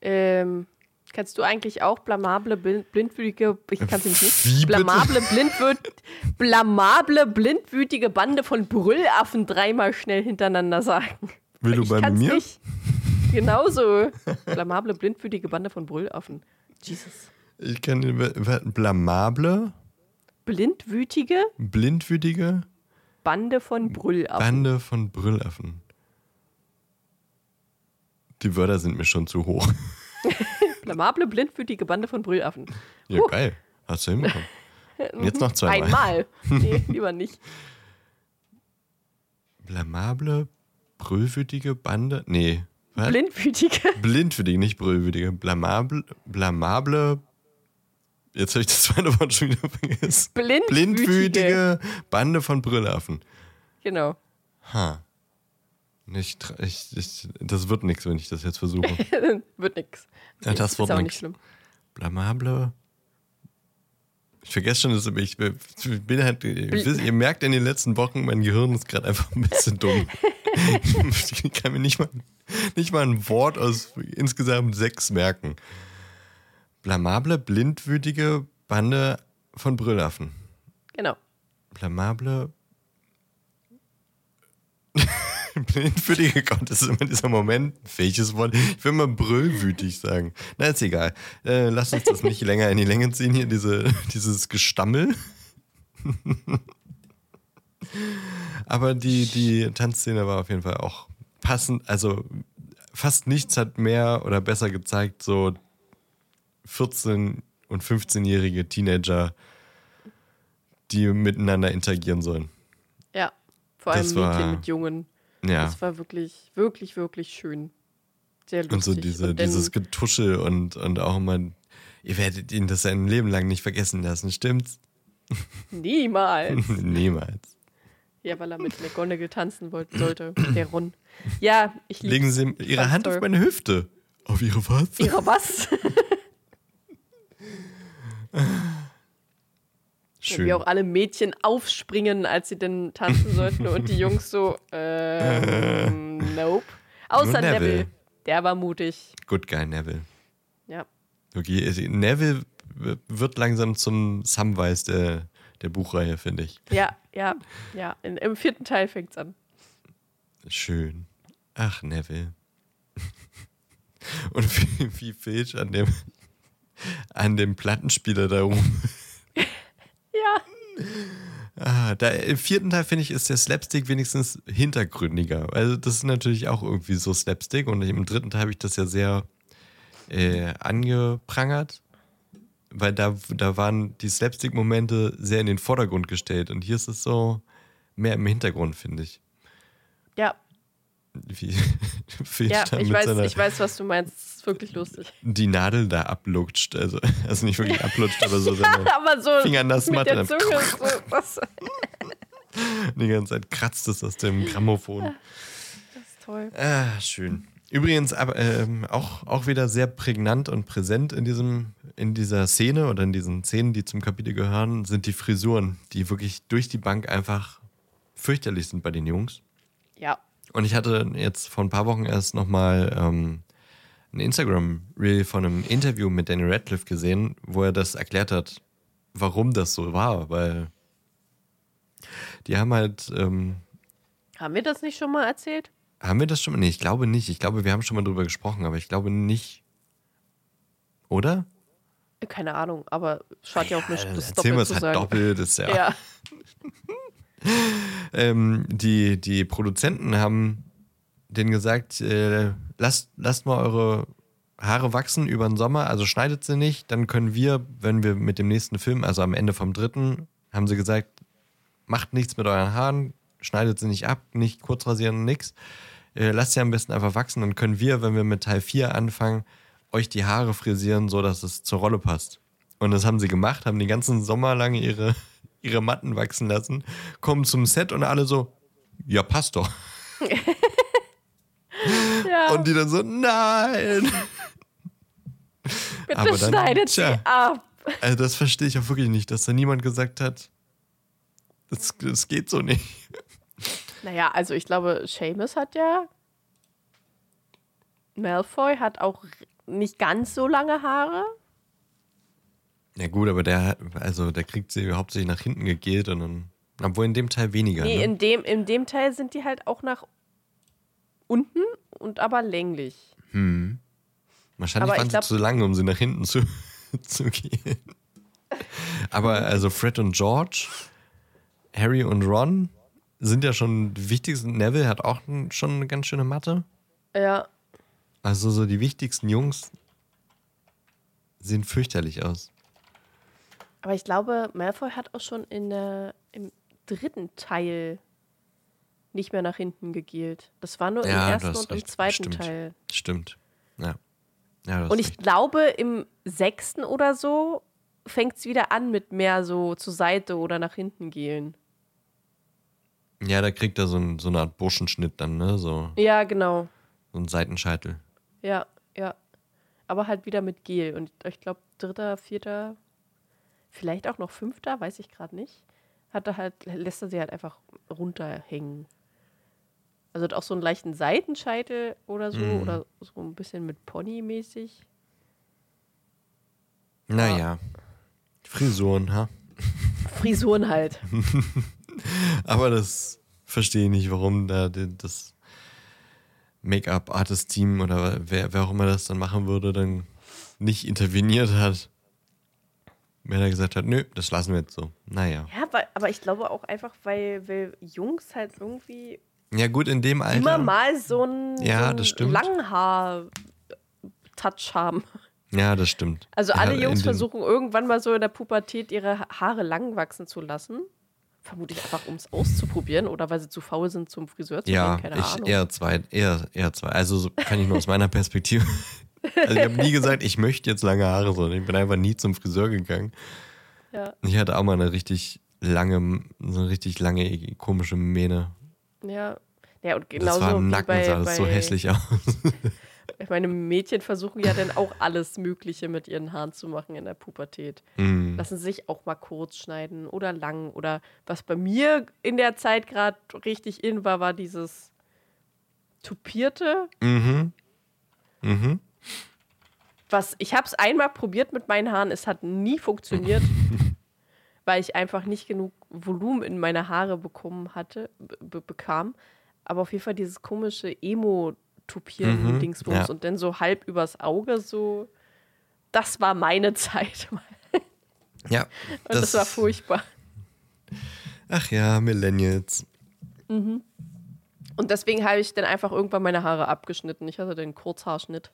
Ähm, kannst du eigentlich auch blamable, blin- blindwütige, ich kann es nicht, blamable, blindwüt, blamable, blindwütige Bande von Brüllaffen dreimal schnell hintereinander sagen? Will du ich bei mir? Nicht. Genauso. Blamable, blindwütige Bande von Brüllaffen. Jesus. Ich kann blamable, Blindwütige blindwütige Bande von Brüllaffen. Bande von Brüllaffen. Die Wörter sind mir schon zu hoch. Blamable, blindwütige Bande von Brüllaffen. Ja, geil. Hast du hinbekommen. Jetzt noch zweimal. Einmal. Nee, lieber nicht. Blamable, brüllwütige Bande. Nee. Was? Blindwütige. Blindwütige, nicht brüllwütige. Blamable, blamable. Jetzt habe ich das zweite Wort schon wieder vergessen. Blindwütige. Blindwütige Bande von Brüllaffen. Genau. Ha. Tra- ich, ich, das wird nichts, wenn ich das jetzt versuche. Wird nix. Ja, das ist wird auch nix. nicht schlimm. Blamable. Ich vergesse schon, dass ich, ich bin halt, ihr merkt in den letzten Wochen, mein Gehirn ist gerade einfach ein bisschen dumm. ich kann mir nicht mal, nicht mal ein Wort aus insgesamt sechs merken. Blamable, blindwütige Bande von Brüllaffen. Genau. Blamable. Blindwütige Gott, das ist immer dieser Moment. Welches Wort? Ich will mal brüllwütig sagen. Na, ist egal. Äh, lass uns das nicht länger in die Länge ziehen hier, diese, dieses Gestammel. Aber die, die Tanzszene war auf jeden Fall auch passend. Also fast nichts hat mehr oder besser gezeigt, so 14- und 15-jährige Teenager, die miteinander interagieren sollen. Ja. Vor allem Mädchen mit Jungen. Ja. Das war wirklich, wirklich, wirklich schön. Sehr lustig. Und so diese, Und dieses Getuschel und, und auch immer, ihr werdet ihn das sein Leben lang nicht vergessen lassen, stimmt's? Niemals. Niemals. ja, weil er mit McGonagall tanzen wollte, sollte. Der Ron. Ja, ich liebe Legen Sie Ihre Hand toll. auf meine Hüfte. Auf Ihre was? Ihre was? Schön. Wie auch alle Mädchen aufspringen, als sie denn tanzen sollten und die Jungs so, ähm, nope. Außer Neville. Neville. Der war mutig. Good guy, Neville. Ja. Okay, also Neville wird langsam zum Samwise der, der Buchreihe, finde ich. Ja, ja, ja. In, Im vierten Teil fängt's an. Schön. Ach, Neville. Und wie, wie Filch an dem, an dem Plattenspieler da rum. Ja. Ah, da, Im vierten Teil, finde ich, ist der Slapstick wenigstens hintergründiger. Also, das ist natürlich auch irgendwie so Slapstick. Und im dritten Teil habe ich das ja sehr äh, angeprangert. Weil da, da waren die Slapstick-Momente sehr in den Vordergrund gestellt. Und hier ist es so mehr im Hintergrund, finde ich. Ja, Wie Filch ja, ich mit weiß, seiner ich weiß, was du meinst. Das ist wirklich lustig. die Nadel da ablutscht. Also, also nicht wirklich ablutscht, aber so seine, Aber so Finger nass mit macht der Zunge so, was, die ganze Zeit kratzt es aus dem Grammophon. Das ist toll. Ah, schön. Übrigens aber, ähm, auch, auch wieder sehr prägnant und präsent in, diesem, in dieser Szene oder in diesen Szenen, die zum Kapitel gehören, sind die Frisuren, die wirklich durch die Bank einfach fürchterlich sind bei den Jungs. Ja. Und ich hatte jetzt vor ein paar Wochen erst nochmal ähm, ein Instagram-Reel von einem Interview mit Danny Radcliffe gesehen, wo er das erklärt hat, warum das so war, weil die haben halt, ähm, Haben wir das nicht schon mal erzählt? haben wir das schon mal? Nee, ich glaube nicht. Ich glaube, wir haben schon mal drüber gesprochen, aber ich glaube nicht. Oder? Keine Ahnung, aber schadet ja auch nicht, das Erzählen wir es halt doppelt. Ist ja, Ja. Ähm, die, die Produzenten haben denen gesagt, äh, lasst, lasst mal eure Haare wachsen über den Sommer, also schneidet sie nicht, dann können wir, wenn wir mit dem nächsten Film, also am Ende vom dritten, haben sie gesagt, macht nichts mit euren Haaren, schneidet sie nicht ab, nicht kurz rasieren, nix. Äh, lasst sie am besten einfach wachsen, dann können wir, wenn wir mit Teil 4 anfangen, euch die Haare frisieren, so dass es zur Rolle passt. Und das haben sie gemacht, haben die ganzen Sommer lang ihre, ihre Matten wachsen lassen, kommen zum Set und alle so, ja, passt doch. Ja, Und die dann so, nein. bitte dann- schneidet tja. sie ab. Also das verstehe ich auch wirklich nicht, dass da niemand gesagt hat, das, das geht so nicht. Naja, also ich glaube, Seamus hat ja. Malfoy hat auch nicht ganz so lange Haare. Ja gut, aber der, hat- also der kriegt sie hauptsächlich nach hinten gegelt und dann, obwohl in dem Teil weniger. Nee, ne? in dem, in dem Teil sind die halt auch nach unten und aber länglich. Wahrscheinlich aber waren glaub- sie zu lang, um sie nach hinten zu, zu gehen. Aber also Fred und George, Harry und Ron sind ja schon die wichtigsten. Neville hat auch schon eine ganz schöne Matte. Ja, Also so die wichtigsten Jungs sehen fürchterlich aus. Aber ich glaube, Malfoy hat auch schon in der, im dritten Teil nicht mehr nach hinten gegelt. Das war nur im Ja, du ersten und im zweiten Stimmt. Teil. Stimmt. Ja. ja Und ich recht. glaube, im sechsten oder so fängt es wieder an mit mehr so zur Seite oder nach hinten gehen. Ja, da kriegt er so, ein, so eine Art Burschenschnitt dann, ne? So, Ja, genau. so einen Seitenscheitel. Ja, ja. Aber halt wieder mit Gel. Und ich glaube, dritter, vierter, vielleicht auch noch fünfter, weiß ich gerade nicht. Hat er halt, lässt er sie halt einfach runterhängen. Also hat auch so einen leichten Seitenscheitel oder so. Mhm. Oder so ein bisschen mit Pony-mäßig. Naja. Frisuren, ha? Frisuren halt. Aber das verstehe ich nicht, warum da das Make-up-Artist-Team oder wer, wer auch immer das dann machen würde, dann nicht interveniert hat. Wenn er gesagt hat, nö, das lassen wir jetzt so. Naja. Ja, aber, aber ich glaube auch einfach, weil, weil Jungs halt irgendwie Ja, gut, in dem Alter. immer mal so einen, Ja, so. Langhaar-Touch haben. Ja, das stimmt. Also alle ja, Jungs versuchen irgendwann mal so in der Pubertät ihre Ha- Haare lang wachsen zu lassen. Vermutlich einfach, um es auszuprobieren oder weil sie zu faul sind, zum Friseur zu Ja, gehen. Keine ich Ahnung. eher zwei, eher, eher zwei. Also so kann ich nur aus meiner Perspektive. Also ich habe nie gesagt, ich möchte jetzt lange Haare, sondern ich bin einfach nie zum Friseur gegangen. Ja. Ich hatte auch mal eine richtig lange, so eine richtig lange komische Mähne. Ja. ja, und Das genauso war im Nacken, bei, sah das bei so hässlich aus. Ich meine, Mädchen versuchen ja dann auch alles Mögliche mit ihren Haaren zu machen in der Pubertät. Mm. Lassen sich auch mal kurz schneiden oder lang. Oder was bei mir in der Zeit gerade richtig in war, war dieses tupierte. Mhm. Mhm. Was ich habe es einmal probiert mit meinen Haaren, es hat nie funktioniert, weil ich einfach nicht genug Volumen in meine Haare bekommen hatte, be bekam. Aber auf jeden Fall dieses komische Emo-Tupieren Mhm, Dingsbums ja. und dann so halb übers Auge so. Das war meine Zeit. Und Ja. das, war furchtbar. Ach ja, Millennials. Und deswegen habe ich dann einfach irgendwann meine Haare abgeschnitten. Ich hatte den Kurzhaarschnitt.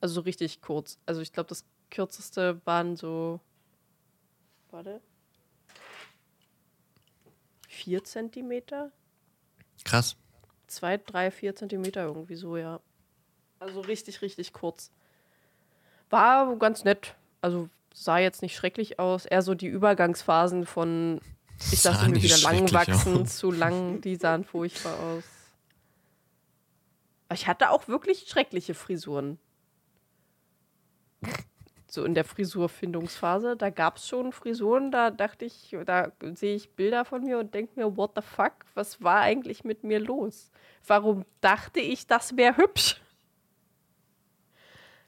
Also so richtig kurz. Also ich glaube, das kürzeste waren so. Warte. Vier Zentimeter? Krass. Zwei, drei, vier Zentimeter irgendwie so, ja. Also richtig, richtig kurz. War ganz nett. Also sah jetzt nicht schrecklich aus. Eher so die Übergangsphasen von, ich Sah irgendwie nicht wieder lang wachsen aus. zu lang, die sahen furchtbar aus. Ich hatte auch wirklich schreckliche Frisuren. So in der Frisurfindungsphase, da gab es schon Frisuren, da dachte ich, da sehe ich Bilder von mir und denke mir, what the fuck, was war eigentlich mit mir los? Warum dachte ich, das wäre hübsch?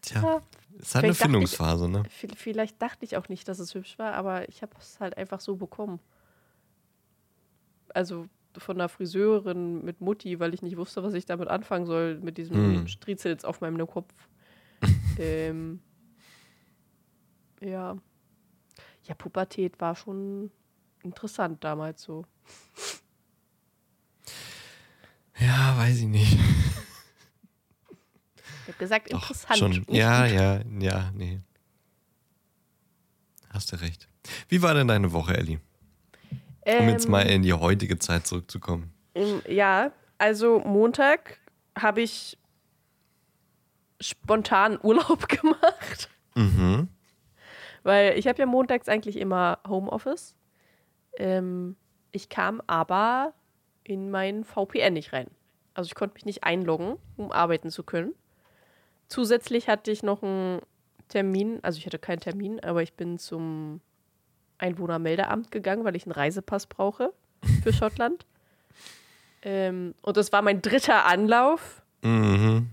Tja, Ja, ist halt eine dachte ich- Findungsphase, ne? Vielleicht dachte ich auch nicht, dass es hübsch war, aber ich habe es halt einfach so bekommen. Also von einer Friseurin mit Mutti, weil ich nicht wusste, was ich damit anfangen soll, mit diesem Hm. Striezels auf meinem Kopf. ähm, ja. Ja, Pubertät war schon interessant damals so. Ja, weiß ich nicht. Ich habe gesagt, Doch, interessant. schon. Ja, ja, ja, nee. Hast du recht. Wie war denn deine Woche, Ellie? Um jetzt Ähm, mal in die heutige Zeit zurückzukommen. Ähm, Ja, also Montag habe ich spontan Urlaub gemacht, Mhm. Weil ich habe ja montags eigentlich immer Homeoffice. Ähm, ich kam aber in mein VPN nicht rein. Also ich konnte mich nicht einloggen, um arbeiten zu können. Zusätzlich hatte ich noch einen Termin, also ich hatte keinen Termin, aber ich bin zum Einwohnermeldeamt gegangen, weil ich einen Reisepass brauche für Schottland. Ähm, und das war mein dritter Anlauf. Mhm.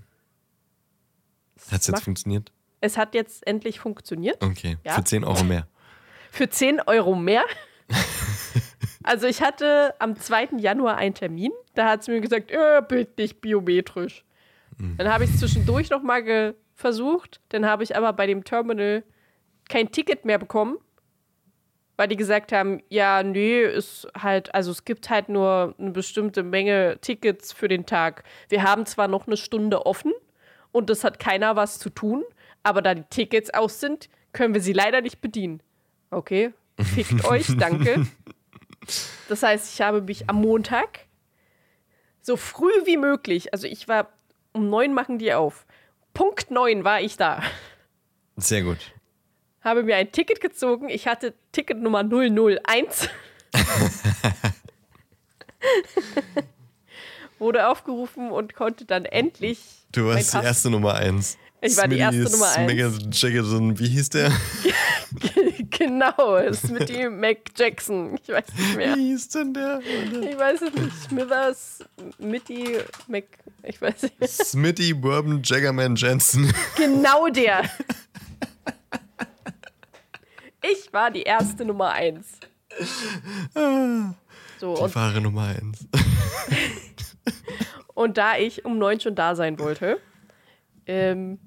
Hat es jetzt funktioniert? Es hat jetzt endlich funktioniert. Okay. Ja. Für 10 Euro mehr. Für 10 Euro mehr. also ich hatte am 2. Januar einen Termin. Da hat sie mir gesagt, äh, bitte nicht biometrisch. Dann habe ich es zwischendurch nochmal ge versucht. Dann habe ich aber bei dem Terminal kein Ticket mehr bekommen. Weil die gesagt haben, ja, nee, ist halt, also es gibt halt nur eine bestimmte Menge Tickets für den Tag. Wir haben zwar noch eine Stunde offen und das hat keiner was zu tun, aber da die Tickets aus sind, können wir sie leider nicht bedienen. Okay, fickt euch, danke. Das heißt, ich habe mich am Montag so früh wie möglich, also ich war um neun machen die auf. Punkt neun war ich da. Sehr gut. Habe mir ein Ticket gezogen. Ich hatte Ticket Nummer 001. Wurde aufgerufen und konnte dann endlich. Du warst die erste Nummer eins. Ich war die erste Nummer eins. Jackson, wie hieß der? genau, Smitty Mac Jackson. Ich weiß nicht mehr. Wie hieß denn der? Ich weiß es nicht. Smithers, Mitty, Mac. Ich weiß nicht mehr. Smitty Bourbon Jaggerman Jensen. Genau der. Ich war die erste Nummer eins. So, Die wahre Nummer eins. und da ich um neun schon da sein wollte, ähm,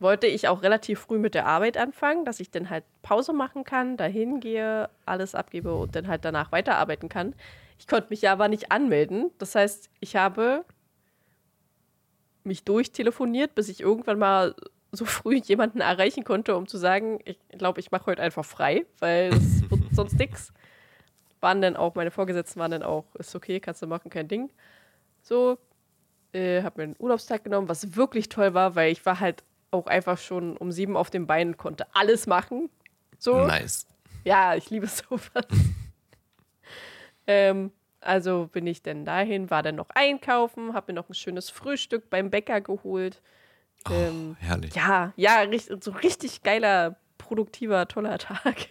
wollte ich auch relativ früh mit der Arbeit anfangen, dass ich dann halt Pause machen kann, dahin gehe, alles abgebe und dann halt danach weiterarbeiten kann. Ich konnte mich ja aber nicht anmelden. Das heißt, ich habe mich durchtelefoniert, bis ich irgendwann mal so früh jemanden erreichen konnte, um zu sagen, ich glaube, ich mache heute einfach frei, weil es wird sonst nichts. Waren dann auch, meine Vorgesetzten waren dann auch, ist okay, kannst du machen, kein Ding. So, äh, habe mir einen Urlaubstag genommen, was wirklich toll war, weil ich war halt auch einfach schon um sieben auf den Beinen, konnte alles machen. So, Nice. ja, ich liebe sowas. ähm, also bin ich dann dahin, war dann noch einkaufen, habe mir noch ein schönes Frühstück beim Bäcker geholt. Ähm, Herrlich. ja, ja, so richtig geiler, produktiver, toller Tag.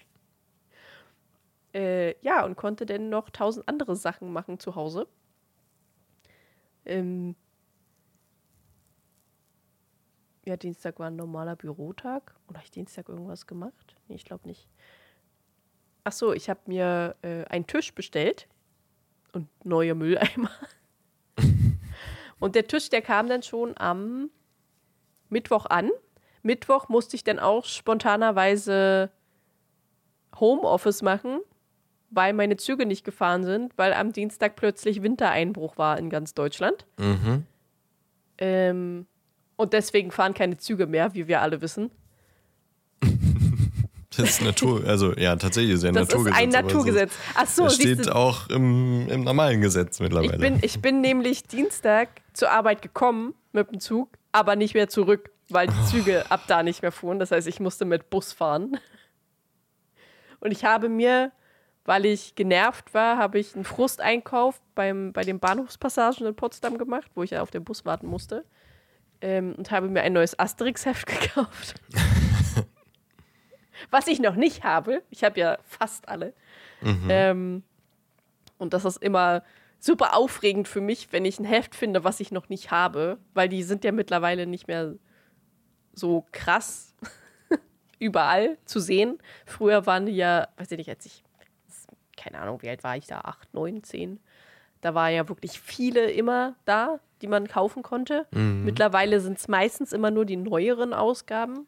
Äh, ja, und konnte dann noch tausend andere Sachen machen zu Hause. Ähm, ja, Dienstag war ein normaler Bürotag. Oder habe ich Dienstag irgendwas gemacht? Nee, ich glaube nicht. Ach so, ich habe mir äh, einen Tisch bestellt und neue Mülleimer. und der Tisch, der kam dann schon am Mittwoch an. Mittwoch musste ich dann auch spontanerweise Homeoffice machen, weil meine Züge nicht gefahren sind, weil am Dienstag plötzlich Wintereinbruch war in ganz Deutschland. Mhm. Ähm, und deswegen fahren keine Züge mehr, wie wir alle wissen. Das ist Natur, also ja, tatsächlich ist ja ein Das ist Naturgesetz. ein aber es Naturgesetz. Ach Ist, so, das steht du, auch im, im normalen Gesetz mittlerweile. ich bin, ich bin nämlich Dienstag zur Arbeit gekommen mit dem Zug, aber nicht mehr zurück, weil die Züge ab da nicht mehr fuhren. Das heißt, ich musste mit Bus fahren. Und ich habe mir, weil ich genervt war, habe ich einen Frusteinkauf beim, bei den Bahnhofspassagen in Potsdam gemacht, wo ich ja auf den Bus warten musste. Ähm, und habe mir ein neues Asterix-Heft gekauft. Was ich noch nicht habe. Ich habe ja fast alle. Ähm, und das ist immer super aufregend für mich, wenn ich ein Heft finde, was ich noch nicht habe, weil die sind ja mittlerweile nicht mehr so krass überall zu sehen. Früher waren die ja, weiß ich nicht, als ich, keine Ahnung, wie alt war ich da, acht, neun, zehn. Da war ja wirklich viele immer da, die man kaufen konnte. Mittlerweile sind es meistens immer nur die neueren Ausgaben.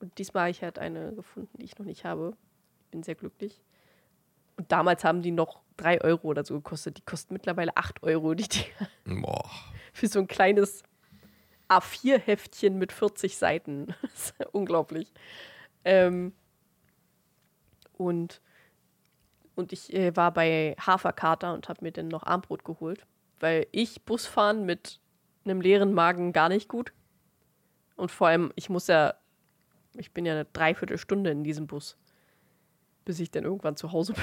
Und diesmal habe ich halt eine gefunden, die ich noch nicht habe. Ich bin sehr glücklich. Und damals haben die noch drei Euro oder so gekostet. Die kosten mittlerweile acht Euro, die Dinger. Boah. Für so ein kleines A4-Heftchen mit 40 Seiten. Das ist unglaublich. Ähm, und, und ich äh, war bei Haferkater und habe mir dann noch Armbrot geholt, weil ich Busfahren mit einem leeren Magen gar nicht gut. Und vor allem, ich muss ja, ich bin ja eine Dreiviertelstunde in diesem Bus, bis ich dann irgendwann zu Hause bin.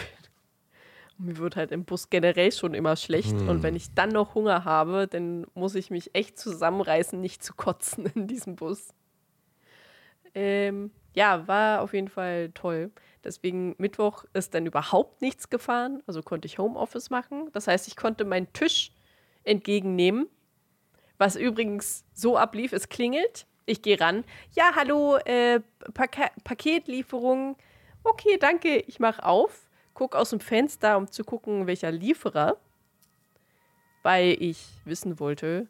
Und mir wird halt im Bus generell schon immer schlecht. Hm. Und wenn ich dann noch Hunger habe, dann muss ich mich echt zusammenreißen, nicht zu kotzen in diesem Bus. Ähm, ja, war auf jeden Fall toll. Deswegen Mittwoch ist dann überhaupt nichts gefahren. Also konnte ich Homeoffice machen. Das heißt, ich konnte meinen Tisch entgegennehmen. Was übrigens so ablief, es klingelt. Ich gehe ran. Ja, hallo, äh, Pak Paketlieferung. Okay, danke. Ich mache auf, gucke aus dem Fenster, um zu gucken, welcher Lieferer. Weil ich wissen wollte,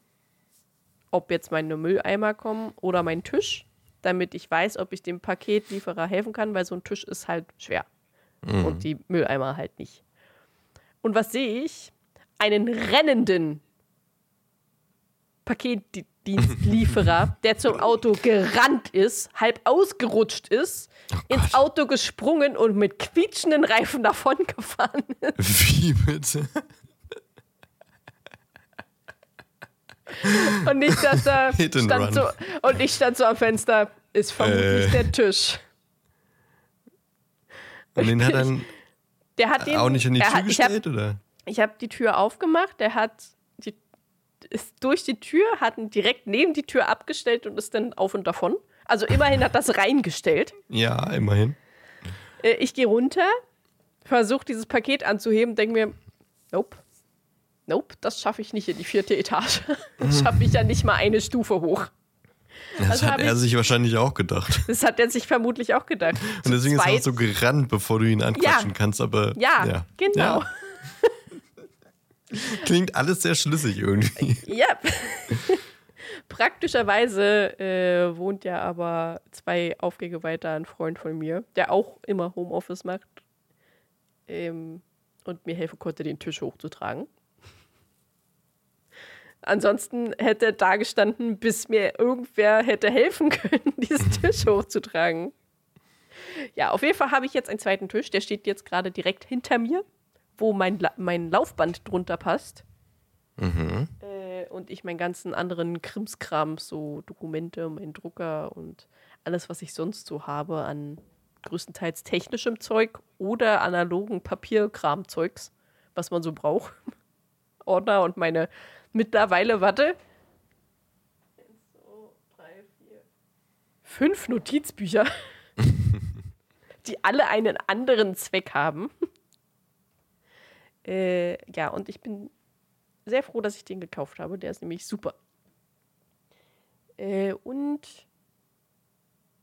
ob jetzt meine Mülleimer kommen oder mein Tisch damit ich weiß, ob ich dem Paketlieferer helfen kann, weil so ein Tisch ist halt schwer. Mhm. Und die Mülleimer halt nicht. Und was sehe ich? Einen rennenden Paketdienstlieferer, der zum Auto gerannt ist, halb ausgerutscht ist, oh ins Auto gesprungen und mit quietschenden Reifen davon gefahren ist. Wie bitte? Und ich stand da, stand so, und ich stand so am Fenster, ist vermutlich äh. der Tisch. Und den hat dann der hat den, auch nicht in die Tür hat, gestellt, ich hab, oder? Ich habe die Tür aufgemacht, der hat ist durch die Tür, hat ihn direkt neben die Tür abgestellt und ist dann auf und davon. Also immerhin hat das reingestellt. Ja, immerhin. Äh, ich gehe runter, versuche dieses Paket anzuheben, denke mir, nope, nope, das schaffe ich nicht in die vierte Etage. Das schaffe ich ja nicht mal eine Stufe hoch. Das also hat er ich, sich wahrscheinlich auch gedacht. Das hat er sich vermutlich auch gedacht. Und deswegen ist er auch so gerannt, bevor du ihn anquatschen ja. kannst, aber. Ja, ja. genau. Ja. Klingt alles sehr schlüssig irgendwie. Ja. Praktischerweise äh, wohnt ja aber zwei Aufgänge weiter ein Freund von mir, der auch immer Homeoffice macht ähm, und mir helfen konnte, den Tisch hochzutragen. Ansonsten hätte er da gestanden, bis mir irgendwer hätte helfen können, diesen Tisch hochzutragen. Ja, auf jeden Fall habe ich jetzt einen zweiten Tisch. Der steht jetzt gerade direkt hinter mir, wo mein, La mein Laufband drunter passt. Mhm. Äh, und ich meinen ganzen anderen Krimskram, so Dokumente, meinen Drucker und alles, was ich sonst so habe an größtenteils technischem Zeug oder analogen Papierkramzeugs, was man so braucht. Ordner und meine mittlerweile, warte. Fünf Notizbücher, die alle einen anderen Zweck haben. Äh, ja, und ich bin sehr froh, dass ich den gekauft habe. Der ist nämlich super. Äh, und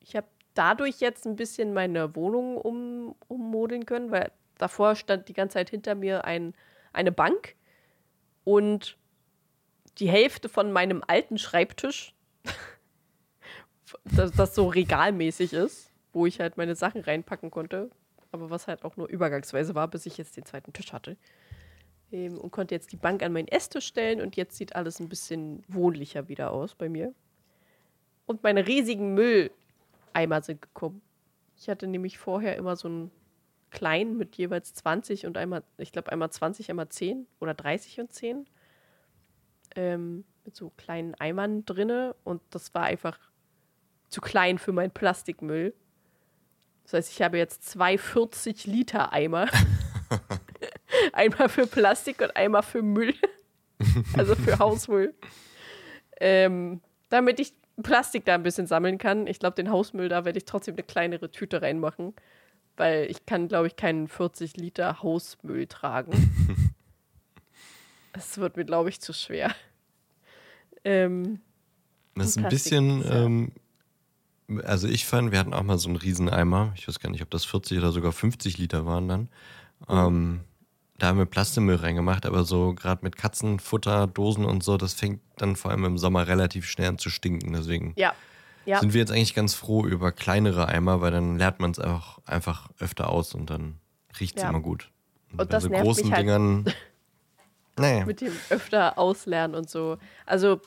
ich habe dadurch jetzt ein bisschen meine Wohnung um, ummodeln können, weil davor stand die ganze Zeit hinter mir ein, eine Bank und die Hälfte von meinem alten Schreibtisch, das, das so regalmäßig ist, wo ich halt meine Sachen reinpacken konnte, aber was halt auch nur übergangsweise war, bis ich jetzt den zweiten Tisch hatte. Ähm, und konnte jetzt die Bank an meinen Esstisch stellen und jetzt sieht alles ein bisschen wohnlicher wieder aus bei mir. Und meine riesigen Mülleimer sind gekommen. Ich hatte nämlich vorher immer so einen kleinen mit jeweils 20 und einmal, ich glaube einmal 20, einmal 10 oder 30 und 10 ähm, mit so kleinen Eimern drinne und das war einfach zu klein für meinen Plastikmüll. Das heißt, ich habe jetzt zwei 40 Liter Eimer. einmal für Plastik und einmal für Müll. also für Hausmüll. Ähm, damit ich Plastik da ein bisschen sammeln kann. Ich glaube, den Hausmüll, da werde ich trotzdem eine kleinere Tüte reinmachen. Weil ich kann, glaube ich, keinen 40 Liter Hausmüll tragen. Es wird mir, glaube ich, zu schwer. Ähm, das ist ein bisschen, ähm, also ich fand, wir hatten auch mal so einen Rieseneimer. Ich weiß gar nicht, ob das 40 oder sogar 50 Liter waren dann. Mhm. Ähm, da haben wir Plastikmüll reingemacht, aber so gerade mit Katzenfutter, Dosen und so, das fängt dann vor allem im Sommer relativ schnell an zu stinken. Deswegen ja. Ja. sind wir jetzt eigentlich ganz froh über kleinere Eimer, weil dann lernt man es auch einfach öfter aus und dann riecht es ja. immer gut. Und, und bei so großen halt. Dingern Nee. Mit dem öfter auslernen und so. Also,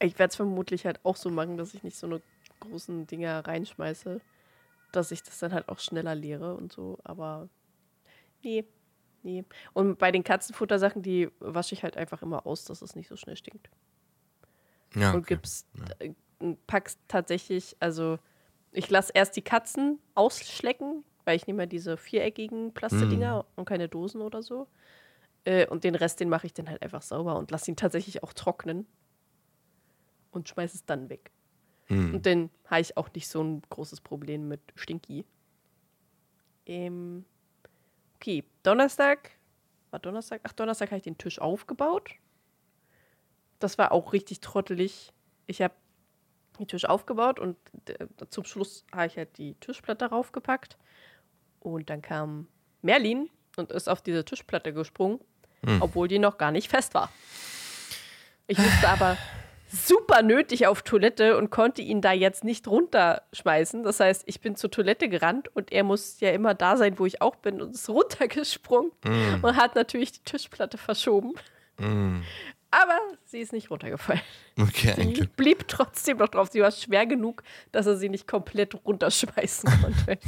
Ich werde es vermutlich halt auch so machen, dass ich nicht so eine großen Dinger reinschmeiße, dass ich das dann halt auch schneller leere und so. Aber nee, nee. Und bei den Katzenfuttersachen, die wasche ich halt einfach immer aus, dass es nicht so schnell stinkt. Ja, und okay. gibt's äh, packst tatsächlich, also ich lasse erst die Katzen ausschlecken, weil ich nehme ja diese viereckigen Plastikdinger und keine Dosen oder so. Äh, und den Rest, den mache ich dann halt einfach sauber und lasse ihn tatsächlich auch trocknen und schmeiße es dann weg. Hm. Und dann habe ich auch nicht so ein großes Problem mit Stinky. Ähm, okay, Donnerstag. War Donnerstag? Ach, Donnerstag habe ich den Tisch aufgebaut. Das war auch richtig trottelig. Ich habe den Tisch aufgebaut und äh, zum Schluss habe ich halt die Tischplatte raufgepackt. Und dann kam Merlin und ist auf diese Tischplatte gesprungen, obwohl die noch gar nicht fest war. Ich musste aber super nötig auf Toilette und konnte ihn da jetzt nicht runterschmeißen. Das heißt, ich bin zur Toilette gerannt und er muss ja immer da sein, wo ich auch bin und ist runtergesprungen und hat natürlich die Tischplatte verschoben. Mm. Aber sie ist nicht runtergefallen. Okay, Sie Glück. blieb trotzdem noch drauf. Sie war schwer genug, dass er sie nicht komplett runterschmeißen konnte.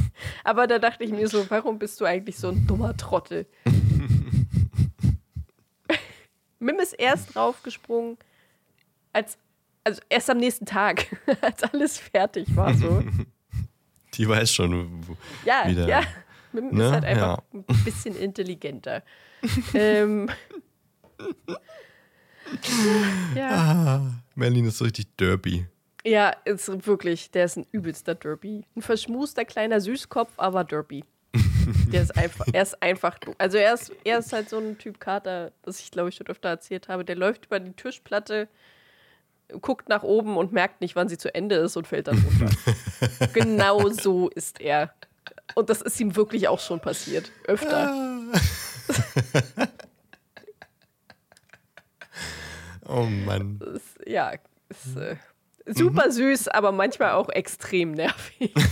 Aber da dachte ich mir so, warum bist du eigentlich so ein dummer Trottel? Mim ist erst draufgesprungen, als, also erst am nächsten Tag, als alles fertig war. So. Die weiß schon. wo- Ja, Wieder, ja. Mim ne? ist halt einfach ein bisschen intelligenter. ähm, ja. Ah, Merlin ist so richtig derby. Ja, ist wirklich, der ist ein übelster Derby. Ein verschmuster kleiner Süßkopf, aber Derby. Der ist einfach, er ist einfach, also er ist, er ist halt so ein Typ Kater, das ich glaube ich schon öfter erzählt habe. Der läuft über die Tischplatte, guckt nach oben und merkt nicht, wann sie zu Ende ist und fällt dann runter. genau so ist er. Und das ist ihm wirklich auch schon passiert. Öfter. Oh Mann. Ist, ja, ist äh, super süß, aber manchmal auch extrem nervig.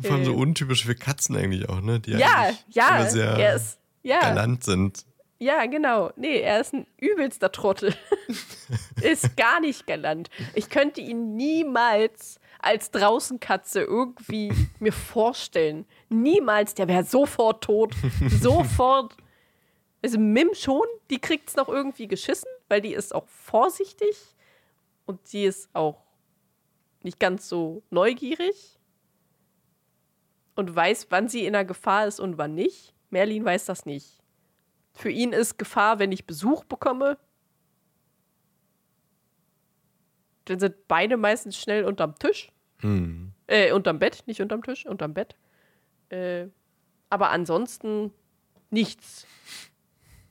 Vor allem so Äh. untypisch für Katzen eigentlich auch, ne? Die Ja, ja, immer sehr ja. galant sind. Ja, genau. Nee, er ist ein übelster Trottel. ist gar nicht galant. Ich könnte ihn niemals als Draußenkatze irgendwie mir vorstellen. Niemals. Der wäre sofort tot. sofort. Also Mim schon, die kriegt es noch irgendwie geschissen, weil die ist auch vorsichtig und sie ist auch nicht ganz so neugierig und weiß, wann sie in der Gefahr ist und wann nicht. Merlin weiß das nicht. Für ihn ist Gefahr, wenn ich Besuch bekomme. Dann sind beide meistens schnell unterm Tisch. Hm. Äh, unterm Bett, nicht unterm Tisch, unterm Bett. Äh, aber ansonsten nichts.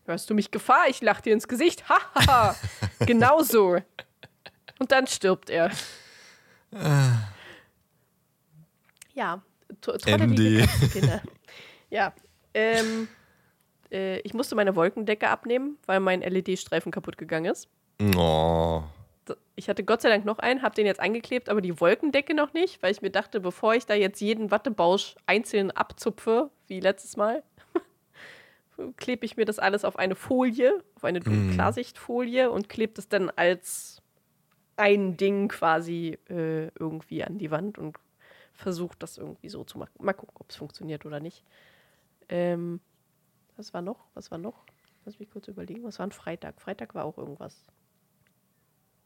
Hörst du mich Gefahr? Ich lach dir ins Gesicht. Hahaha. genau so. Und dann stirbt er. Ja, to- trottelige. Katzenkinder. Ja. Ähm, äh, ich musste meine Wolkendecke abnehmen, weil mein LED-Streifen kaputt gegangen ist. Oh. Ich hatte Gott sei Dank noch einen, habe den jetzt angeklebt, aber die Wolkendecke noch nicht, weil ich mir dachte, bevor ich da jetzt jeden Wattebausch einzeln abzupfe, wie letztes Mal, klebe ich mir das alles auf eine Folie, auf eine Mhm. Klarsichtfolie und klebe das dann als ein Ding quasi äh, irgendwie an die Wand und versuche das irgendwie so zu machen. Mal gucken, ob es funktioniert oder nicht. Ähm, was war noch? Was war noch? Lass mich kurz überlegen. Was war ein Freitag? Freitag war auch irgendwas.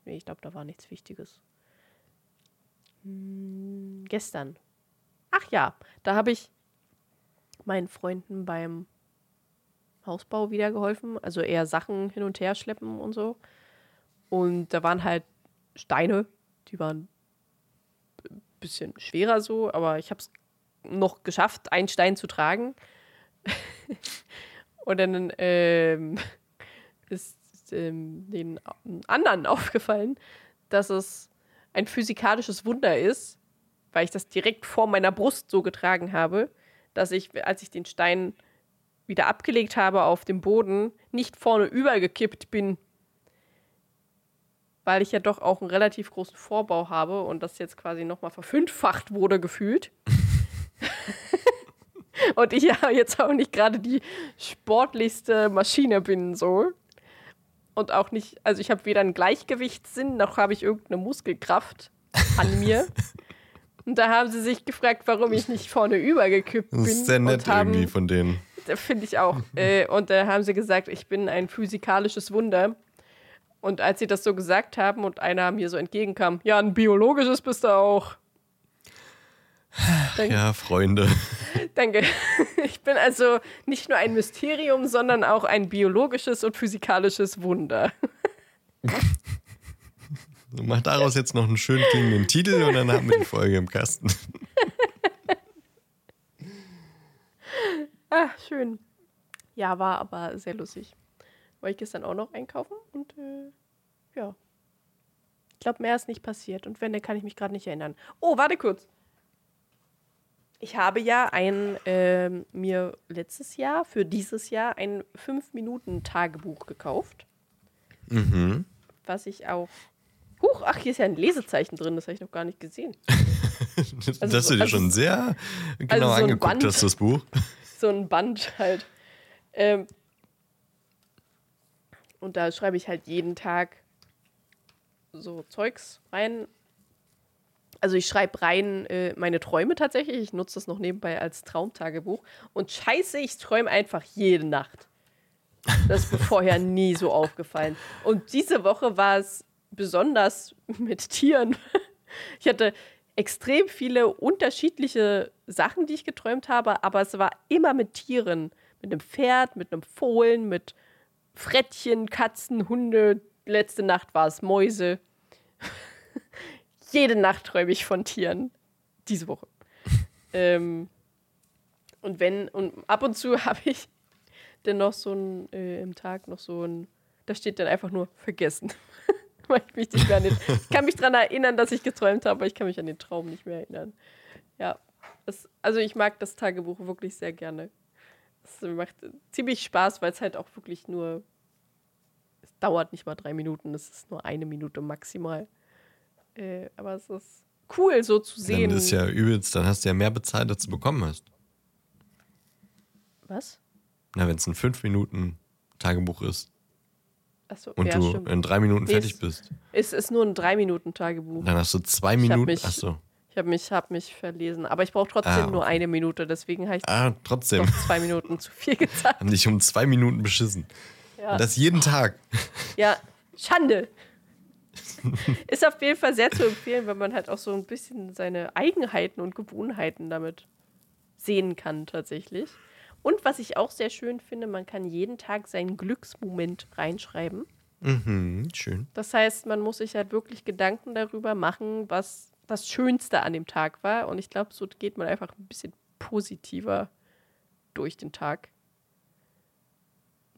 Nee, ich glaube, da war nichts Wichtiges. Hm, gestern. Ach ja, da habe ich meinen Freunden beim Hausbau wieder geholfen. Also eher Sachen hin und her schleppen und so. Und da waren halt Steine, die waren ein bisschen schwerer so, aber ich habe es noch geschafft, einen Stein zu tragen. und dann ähm, ist ähm, den anderen aufgefallen, dass es ein physikalisches Wunder ist, weil ich das direkt vor meiner Brust so getragen habe, dass ich, als ich den Stein wieder abgelegt habe auf dem Boden, nicht vorne übergekippt bin, weil ich ja doch auch einen relativ großen Vorbau habe und das jetzt quasi nochmal verfünffacht wurde gefühlt. Und ich ja jetzt auch nicht gerade die sportlichste Maschine bin so. und auch nicht, also ich habe weder einen Gleichgewichtssinn noch habe ich irgendeine Muskelkraft an mir. Und da haben sie sich gefragt, warum ich nicht vorne übergekippt bin. Das ist sehr nett haben, irgendwie von denen. Finde ich auch. äh, und da haben sie gesagt, ich bin ein physikalisches Wunder. Und als sie das so gesagt haben und einer mir so entgegenkam, ja, ein biologisches bist du auch. Danke. Ja, Freunde. Danke. Ich bin also nicht nur ein Mysterium, sondern auch ein biologisches und physikalisches Wunder. Mach daraus jetzt noch einen schön klingenden Titel und dann haben wir die Folge im Kasten. Ah, schön. Ja, war aber sehr lustig. War ich gestern auch noch einkaufen und äh, ja. Ich glaube, mehr ist nicht passiert. Und wenn, dann kann ich mich gerade nicht erinnern. Oh, warte kurz. Ich habe ja ein, äh, mir letztes Jahr, für dieses Jahr, ein 5-Minuten-Tagebuch gekauft. Mhm. Was ich auch. Huch, ach, hier ist ja ein Lesezeichen drin, das habe ich noch gar nicht gesehen. das also, hast du dir also, schon sehr genau also so angeguckt Band, hast, das Buch. So ein Band halt. Ähm, und da schreibe ich halt jeden Tag so Zeugs rein, also ich schreibe rein äh, meine Träume tatsächlich. Ich nutze das noch nebenbei als Traumtagebuch. Und scheiße, ich träume einfach jede Nacht. Das ist mir vorher nie so aufgefallen. Und diese Woche war es besonders mit Tieren. Ich hatte extrem viele unterschiedliche Sachen, die ich geträumt habe, aber es war immer mit Tieren. Mit einem Pferd, mit einem Fohlen, mit Frettchen, Katzen, Hunde. Letzte Nacht war es Mäuse jede Nacht träume ich von Tieren. Diese Woche. ähm, und wenn, und ab und zu habe ich dann noch so ein, äh, im Tag noch so ein, da steht dann einfach nur vergessen. Weil ich mich nicht mehr an den, ich kann mich daran erinnern, dass ich geträumt habe, aber ich kann mich an den Traum nicht mehr erinnern. Ja. Das, also ich mag das Tagebuch wirklich sehr gerne. Es macht ziemlich Spaß, weil es halt auch wirklich nur, es dauert nicht mal drei Minuten, es ist nur eine Minute maximal. Äh, aber es ist cool, so zu sehen. Das ist ja übelst, dann hast du ja mehr bezahlt, als du bekommen hast. Was? Na, wenn es ein 5-Minuten-Tagebuch ist. Achso, und ja, du stimmt. in drei Minuten nee, fertig es, bist. Es ist nur ein 3-Minuten-Tagebuch. Dann hast du zwei Minuten. Ich Achso. Ich habe mich, hab mich verlesen. Aber ich brauche trotzdem ah, okay. nur eine Minute, deswegen habe ich ah, trotzdem. zwei Minuten zu viel gezahlt. Haben dich um zwei Minuten beschissen. Ja. Und das jeden Tag. Ja, Schande. ist auf jeden Fall sehr zu empfehlen, wenn man halt auch so ein bisschen seine Eigenheiten und Gewohnheiten damit sehen kann, tatsächlich. Und was ich auch sehr schön finde, man kann jeden Tag seinen Glücksmoment reinschreiben. Mhm, schön. Das heißt, man muss sich halt wirklich Gedanken darüber machen, was das Schönste an dem Tag war. Und ich glaube, so geht man einfach ein bisschen positiver durch den Tag.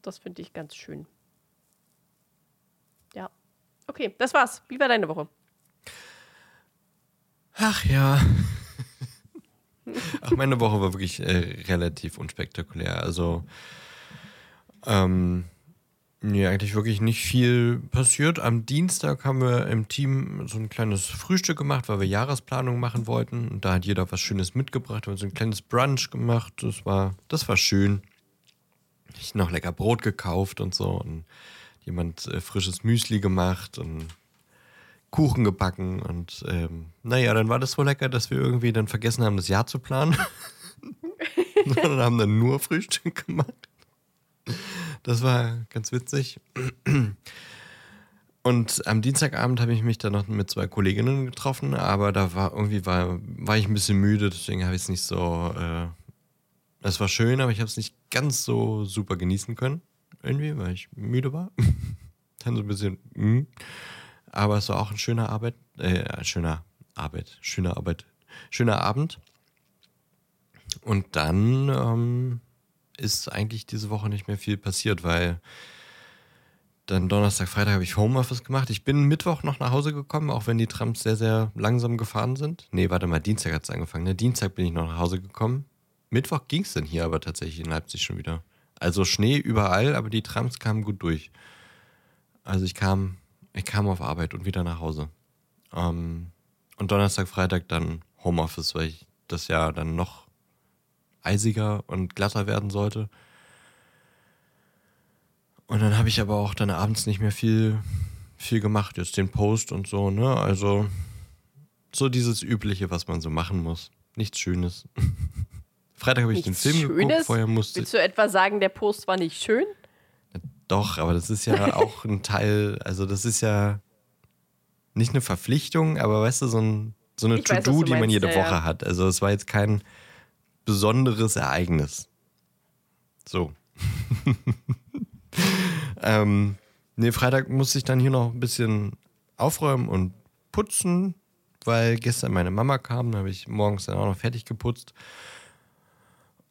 Das finde ich ganz schön. Ja. Okay, das war's. Wie war deine Woche? Ach ja. Ach, meine Woche war wirklich äh, relativ unspektakulär. Also, ähm, nee, eigentlich wirklich nicht viel passiert. Am Dienstag haben wir im Team so ein kleines Frühstück gemacht, weil wir Jahresplanung machen wollten. Und da hat jeder was Schönes mitgebracht. Wir haben so ein kleines Brunch gemacht. Das war, das war schön. Ich noch lecker Brot gekauft und so. Und jemand äh, frisches Müsli gemacht und Kuchen gebacken und ähm, naja, dann war das so lecker, dass wir irgendwie dann vergessen haben, das Jahr zu planen. und haben dann nur Frühstück gemacht. Das war ganz witzig. Und am Dienstagabend habe ich mich dann noch mit zwei Kolleginnen getroffen, aber da war irgendwie war, war ich ein bisschen müde, deswegen habe ich es nicht so. Äh, es war schön, aber ich habe es nicht ganz so super genießen können irgendwie, weil ich müde war. Dann so ein bisschen, mh. aber es war auch ein schöner Arbeit, äh, schöner Arbeit, schöner Arbeit, schöner Abend. Und dann ähm, ist eigentlich diese Woche nicht mehr viel passiert, weil dann Donnerstag, Freitag habe ich Homeoffice gemacht. Ich bin Mittwoch noch nach Hause gekommen, auch wenn die Trams sehr, sehr langsam gefahren sind. Nee, warte mal, Dienstag hat es angefangen. Ne? Dienstag bin ich noch nach Hause gekommen. Mittwoch ging es dann hier aber tatsächlich in Leipzig schon wieder. Also Schnee überall, aber die Trams kamen gut durch. Also ich kam, ich kam auf Arbeit und wieder nach Hause. Ähm, und Donnerstag, Freitag dann Homeoffice, weil ich das Jahr dann noch eisiger und glatter werden sollte. Und dann habe ich aber auch dann abends nicht mehr viel, viel gemacht, jetzt den Post und so, ne? Also so dieses Übliche, was man so machen muss. Nichts Schönes. Freitag habe ich Nichts den Film geguckt, Schönes? vorher musste Willst du etwa sagen, der Post war nicht schön? Doch, aber das ist ja auch ein Teil, also das ist ja nicht eine Verpflichtung, aber weißt du, so, ein, so eine To-Do, die man jede ja, Woche ja. hat. Also es war jetzt kein besonderes Ereignis. So. ähm, nee, Freitag musste ich dann hier noch ein bisschen aufräumen und putzen, weil gestern meine Mama kam, da habe ich morgens dann auch noch fertig geputzt.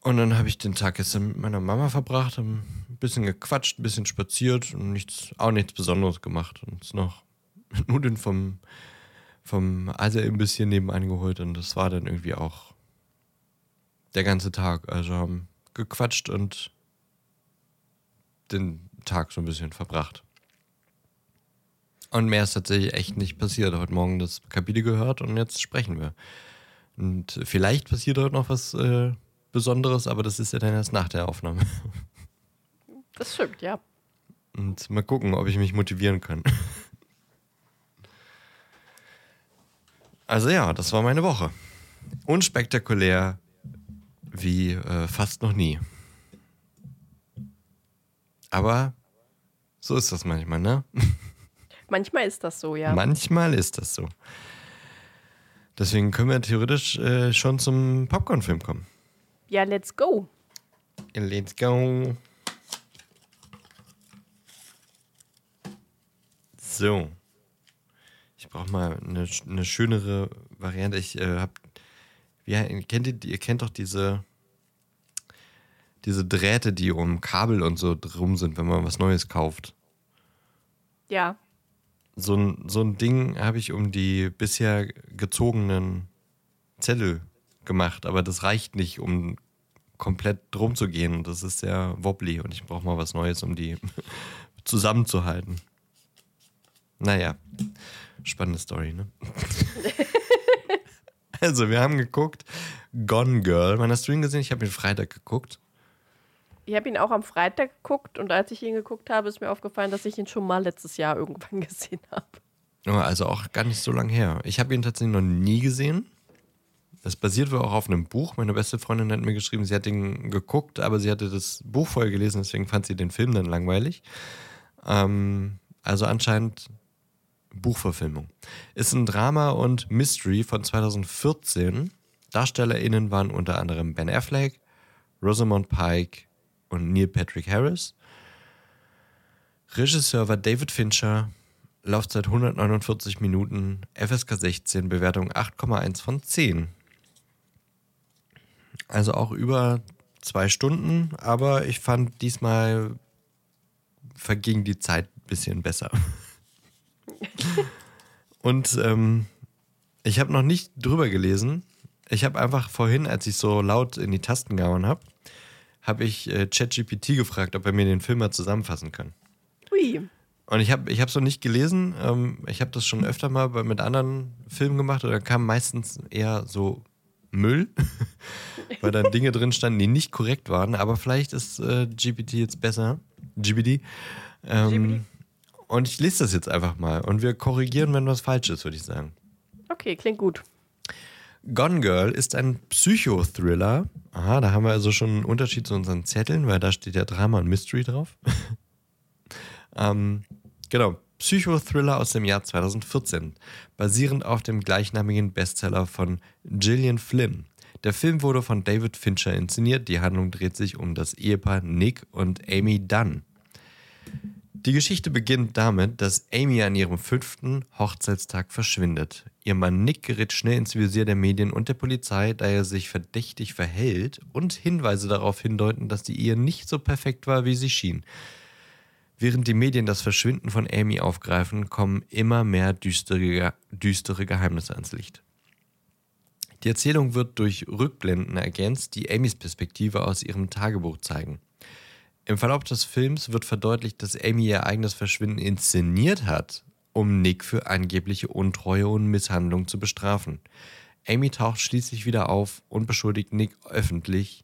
Und dann habe ich den Tag gestern mit meiner Mama verbracht, ein bisschen gequatscht, ein bisschen spaziert und nichts, auch nichts Besonderes gemacht. Und uns noch Nudeln vom, vom Asia-Imbiss hier nebenan geholt. Und das war dann irgendwie auch der ganze Tag. Also haben gequatscht und den Tag so ein bisschen verbracht. Und mehr ist tatsächlich echt nicht passiert. Heute Morgen das Kapitel gehört und jetzt sprechen wir. Und vielleicht passiert heute noch was äh, Besonderes, aber das ist ja dann erst nach der Aufnahme. Das stimmt, ja. Und mal gucken, ob ich mich motivieren kann. Also ja, das war meine Woche. Unspektakulär wie äh, fast noch nie. Aber so ist das manchmal, ne? Manchmal ist das so, ja. Manchmal ist das so. Deswegen können wir theoretisch äh, schon zum Popcorn-Film kommen. Ja, let's go. Let's go. So. Ich brauche mal eine, eine schönere Variante. Ich äh, hab. Wie, kennt ihr, ihr kennt doch diese, diese Drähte, die um Kabel und so drum sind, wenn man was Neues kauft. Ja. So ein, so ein Ding habe ich um die bisher gezogenen Zettel gemacht, aber das reicht nicht, um komplett drum zu gehen. Das ist sehr wobbly und ich brauche mal was Neues, um die zusammenzuhalten. Naja, spannende Story, ne? also, wir haben geguckt, Gone Girl. Wann hast du ihn gesehen? Ich habe ihn Freitag geguckt. Ich habe ihn auch am Freitag geguckt und als ich ihn geguckt habe, ist mir aufgefallen, dass ich ihn schon mal letztes Jahr irgendwann gesehen habe. Ja, Also auch gar nicht so lang her. Ich habe ihn tatsächlich noch nie gesehen. Das basiert wohl auch auf einem Buch. Meine beste Freundin hat mir geschrieben, sie hat ihn geguckt, aber sie hatte das Buch vorher gelesen, deswegen fand sie den Film dann langweilig. Ähm, also anscheinend Buchverfilmung. Ist ein Drama und Mystery von 2014. DarstellerInnen waren unter anderem Ben Affleck, Rosamund Pike und Neil Patrick Harris. Regisseur war David Fincher. Laufzeit 149 Minuten, FSK 16, Bewertung 8,1 von 10. Also auch über zwei Stunden, aber ich fand diesmal verging die Zeit ein bisschen besser. Und ähm, ich habe noch nicht drüber gelesen. Ich habe einfach vorhin, als ich so laut in die Tasten gehauen habe, habe ich äh, ChatGPT gefragt, ob er mir den Film mal zusammenfassen kann. Ui. Und ich habe ich es noch nicht gelesen. Ähm, ich habe das schon öfter mal bei, mit anderen Filmen gemacht und da kam meistens eher so Müll, weil dann Dinge drin standen, die nicht korrekt waren. Aber vielleicht ist äh, GPT jetzt besser. GPT. Ähm. Und ich lese das jetzt einfach mal und wir korrigieren, wenn was falsch ist, würde ich sagen. Okay, klingt gut. Gone Girl ist ein Psychothriller. Aha, da haben wir also schon einen Unterschied zu unseren Zetteln, weil da steht ja Drama und Mystery drauf. ähm, genau, Psychothriller aus dem Jahr 2014, basierend auf dem gleichnamigen Bestseller von Gillian Flynn. Der Film wurde von David Fincher inszeniert. Die Handlung dreht sich um das Ehepaar Nick und Amy Dunn. Die Geschichte beginnt damit, dass Amy an ihrem fünften Hochzeitstag verschwindet. Ihr Mann Nick gerät schnell ins Visier der Medien und der Polizei, da er sich verdächtig verhält und Hinweise darauf hindeuten, dass die Ehe nicht so perfekt war, wie sie schien. Während die Medien das Verschwinden von Amy aufgreifen, kommen immer mehr düstere, düstere Geheimnisse ans Licht. Die Erzählung wird durch Rückblenden ergänzt, die Amys Perspektive aus ihrem Tagebuch zeigen. Im Verlauf des Films wird verdeutlicht, dass Amy ihr eigenes Verschwinden inszeniert hat, um Nick für angebliche Untreue und Misshandlung zu bestrafen. Amy taucht schließlich wieder auf und beschuldigt Nick öffentlich.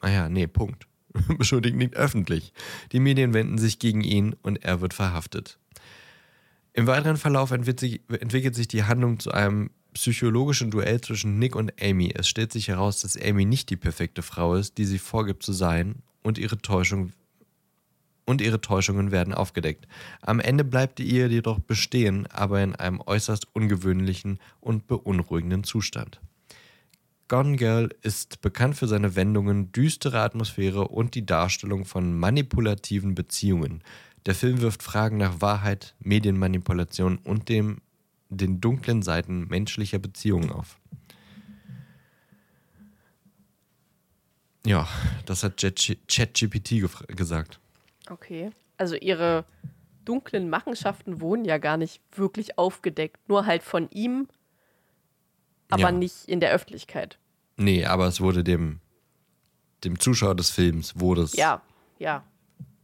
Naja, nee, Punkt. beschuldigt ihn öffentlich. Die Medien wenden sich gegen ihn und er wird verhaftet. Im weiteren Verlauf entwickelt sich die Handlung zu einem psychologischen Duell zwischen Nick und Amy. Es stellt sich heraus, dass Amy nicht die perfekte Frau ist, die sie vorgibt zu sein, und ihre Täuschung und ihre Täuschungen werden aufgedeckt. Am Ende bleibt die Ehe jedoch bestehen, aber in einem äußerst ungewöhnlichen und beunruhigenden Zustand. Gone Girl ist bekannt für seine Wendungen, düstere Atmosphäre und die Darstellung von manipulativen Beziehungen. Der Film wirft Fragen nach Wahrheit, Medienmanipulation und dem, den dunklen Seiten menschlicher Beziehungen auf. Ja, das hat ChatGPT gesagt. Okay. Also ihre dunklen Machenschaften wurden ja gar nicht wirklich aufgedeckt, nur halt von ihm, aber ja. nicht in der Öffentlichkeit. Nee, aber es wurde dem, dem Zuschauer des Films wurde es ja, ja,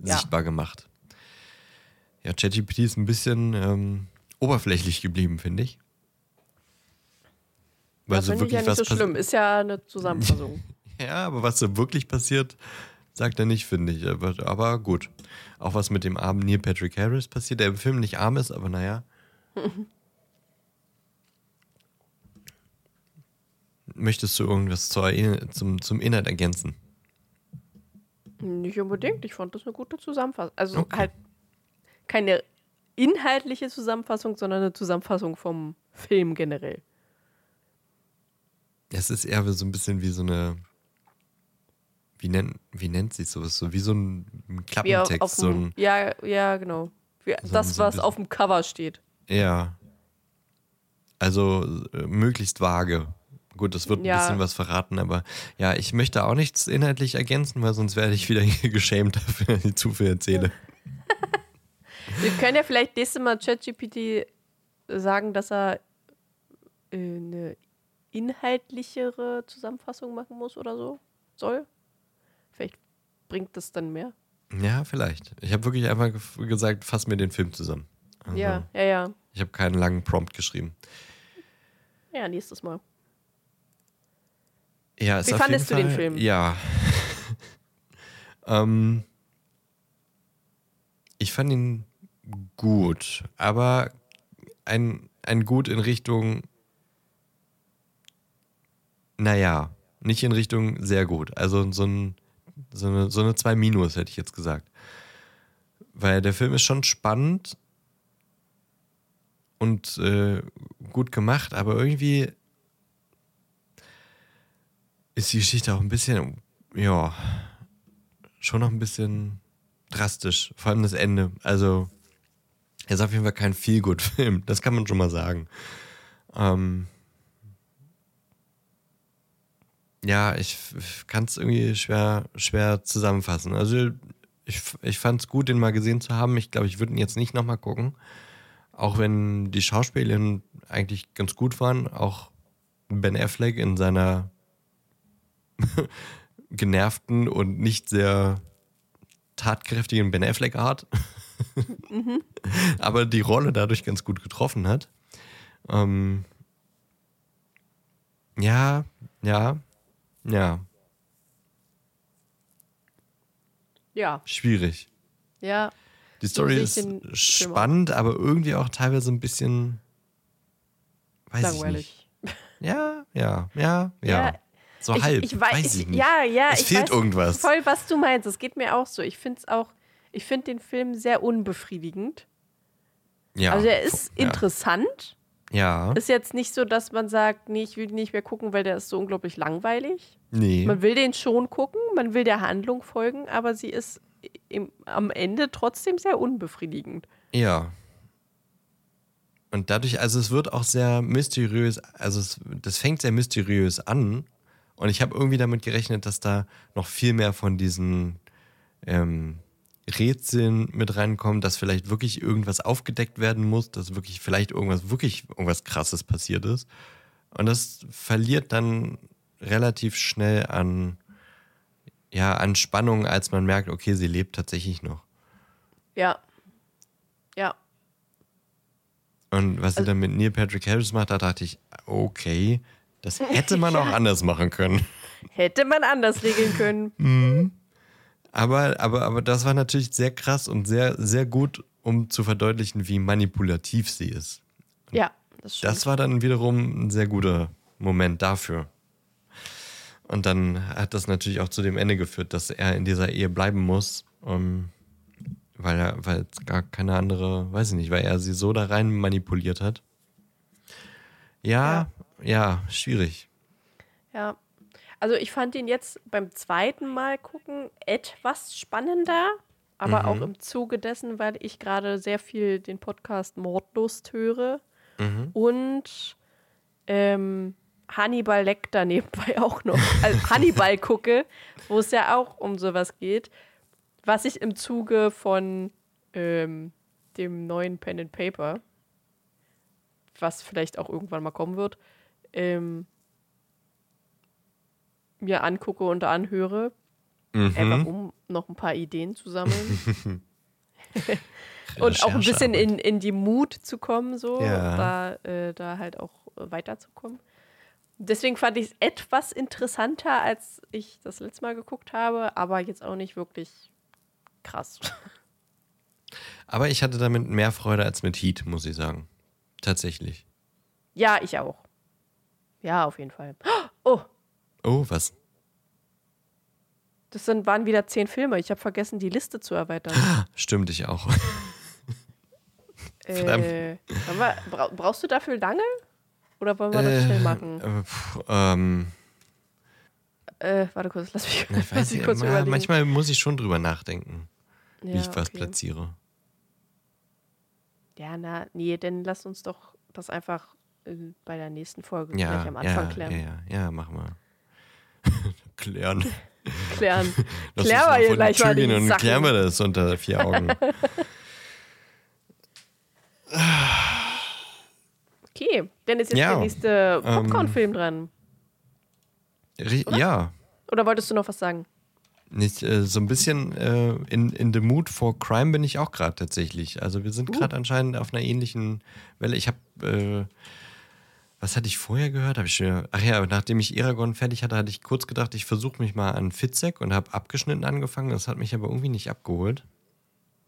sichtbar ja. gemacht. Ja, ChatGPT ist ein bisschen ähm, oberflächlich geblieben, finde ich. Weil das so wirklich ich ja nicht was so schlimm, ist ja eine Zusammenfassung. ja, aber was so wirklich passiert, sagt er nicht, finde ich. Aber gut. Auch was mit dem armen Neil Patrick Harris passiert, der im Film nicht arm ist, aber naja. Möchtest du irgendwas zur, zum, zum Inhalt ergänzen? Nicht unbedingt. Ich fand das eine gute Zusammenfassung. Also okay. halt keine inhaltliche Zusammenfassung, sondern eine Zusammenfassung vom Film generell. Es ist eher so ein bisschen wie so eine. Wie nennt, wie nennt sich sowas? So wie so ein Klappentext. so ein, ja, ja, genau. Wie, so das, was auf dem Cover steht. Ja. Also äh, möglichst vage. Gut, das wird ein bisschen was verraten, aber ja, ich möchte auch nichts inhaltlich ergänzen, weil sonst werde ich wieder geschämt dafür, dass ich zu viel erzähle. Wir können ja vielleicht nächstes Mal ChatGPT sagen, dass er äh, eine inhaltlichere Zusammenfassung machen muss oder so soll. Vielleicht bringt das dann mehr. Ja, vielleicht. Ich habe wirklich einfach gesagt, fass mir den Film zusammen. Also, ja, ja, ja. Ich habe keinen langen Prompt geschrieben. Ja, nächstes Mal. Ja, Wie fandest du Fall, den Film? Ja. ähm, ich fand ihn gut, aber ein, ein Gut in Richtung, naja, nicht in Richtung sehr gut. Also so, ein, so, eine, so eine 2 Minus, hätte ich jetzt gesagt. Weil der Film ist schon spannend und äh, gut gemacht, aber irgendwie ist die Geschichte auch ein bisschen, ja, schon noch ein bisschen drastisch. Vor allem das Ende. Also, er ist auf jeden Fall kein Feel-Good-Film. Das kann man schon mal sagen. Ähm ja, ich kann es irgendwie schwer, schwer zusammenfassen. Also, ich, ich fand es gut, den mal gesehen zu haben. Ich glaube, ich würde ihn jetzt nicht nochmal gucken. Auch wenn die Schauspielerinnen eigentlich ganz gut waren. Auch Ben Affleck in seiner genervten und nicht sehr tatkräftigen Ben Affleck Art. mhm. Aber die Rolle dadurch ganz gut getroffen hat. Ähm, ja, ja, ja. Ja. Schwierig. Ja. Die Story ist spannend, aber irgendwie auch teilweise ein bisschen weiß Langweilig. Ich nicht. Ja, ja, ja, ja. ja so ich, halb. Ich weiß, weiß ich nicht. Ja, ja. Es fehlt weiß irgendwas. Voll, was du meinst. Es geht mir auch so. Ich finde es auch, ich finde den Film sehr unbefriedigend. Ja. Also er ist ja. interessant. Ja. Ist jetzt nicht so, dass man sagt, nee, ich will nicht mehr gucken, weil der ist so unglaublich langweilig. Nee. Man will den schon gucken, man will der Handlung folgen, aber sie ist im, am Ende trotzdem sehr unbefriedigend. Ja. Und dadurch, also es wird auch sehr mysteriös, also es, das fängt sehr mysteriös an und ich habe irgendwie damit gerechnet, dass da noch viel mehr von diesen ähm, Rätseln mit reinkommen, dass vielleicht wirklich irgendwas aufgedeckt werden muss, dass wirklich vielleicht irgendwas wirklich irgendwas Krasses passiert ist. Und das verliert dann relativ schnell an ja an Spannung, als man merkt, okay, sie lebt tatsächlich noch. Ja. Ja. Und was also, sie dann mit Neil Patrick Harris macht, da dachte ich, okay, das hätte man auch anders machen können. Hätte man anders regeln können. Mhm. Aber, aber, aber das war natürlich sehr krass und sehr, sehr gut, um zu verdeutlichen, wie manipulativ sie ist. Ja, das stimmt. Das war dann wiederum ein sehr guter Moment dafür. Und dann hat das natürlich auch zu dem Ende geführt, dass er in dieser Ehe bleiben muss, um, weil er, weil es gar keine andere, weiß ich nicht, weil er sie so da rein manipuliert hat. Ja, ja, ja schwierig. Ja. Also ich fand ihn jetzt beim zweiten Mal gucken etwas spannender, aber Mhm. auch im Zuge dessen, weil ich gerade sehr viel den Podcast Mordlust höre Mhm. und ähm, Hannibal Lecter nebenbei auch noch, also Hannibal gucke, wo es ja auch um sowas geht, was ich im Zuge von ähm, dem neuen Pen and Paper, was vielleicht auch irgendwann mal kommen wird, ähm, mir angucke und anhöre, einfach Mhm. um noch ein paar Ideen zu sammeln. und auch ein bisschen in, in die Mut zu kommen, so, Ja. da, äh, da halt auch weiterzukommen. Deswegen fand ich es etwas interessanter, als ich das letzte Mal geguckt habe, aber jetzt auch nicht wirklich krass. Aber ich hatte damit mehr Freude als mit Heat, muss ich sagen. Tatsächlich. ja, ich auch. Ja, auf jeden Fall. Oh, Oh, was? das sind, waren wieder zehn Filme. Ich habe vergessen, die Liste zu erweitern. Stimmt, ich auch. äh, wollen wir, bra brauchst du dafür lange? Oder wollen wir das schnell machen? Äh, pff, ähm, Äh, warte kurz, lass mich, ich lass mich kurz überlegen. manchmal muss ich schon drüber nachdenken, wie Ja, ich was okay. platziere. Ja, na, nee, dann lass uns doch das einfach äh, bei der nächsten Folge Ja, gleich am Anfang ja, klären. ja, ja, ja, machen wir. klären. Klären. Lass Klären wir mal hier gleich mal die und Sachen. klären wir das unter vier Augen. Okay, dann ist jetzt Ja, der nächste ähm, Popcorn-Film dran. Ri- ja, Oder wolltest du noch was sagen? nicht, äh, so ein bisschen äh, in, in the mood for crime bin ich auch gerade tatsächlich. Also wir sind Uh. gerade anscheinend auf einer ähnlichen Welle. Ich habe, äh, was hatte ich vorher gehört? Hab ich schon, ach ja, nachdem ich Eragon fertig hatte, hatte ich kurz gedacht, ich versuche mich mal an Fitzek und habe abgeschnitten angefangen. Das hat mich aber irgendwie nicht abgeholt.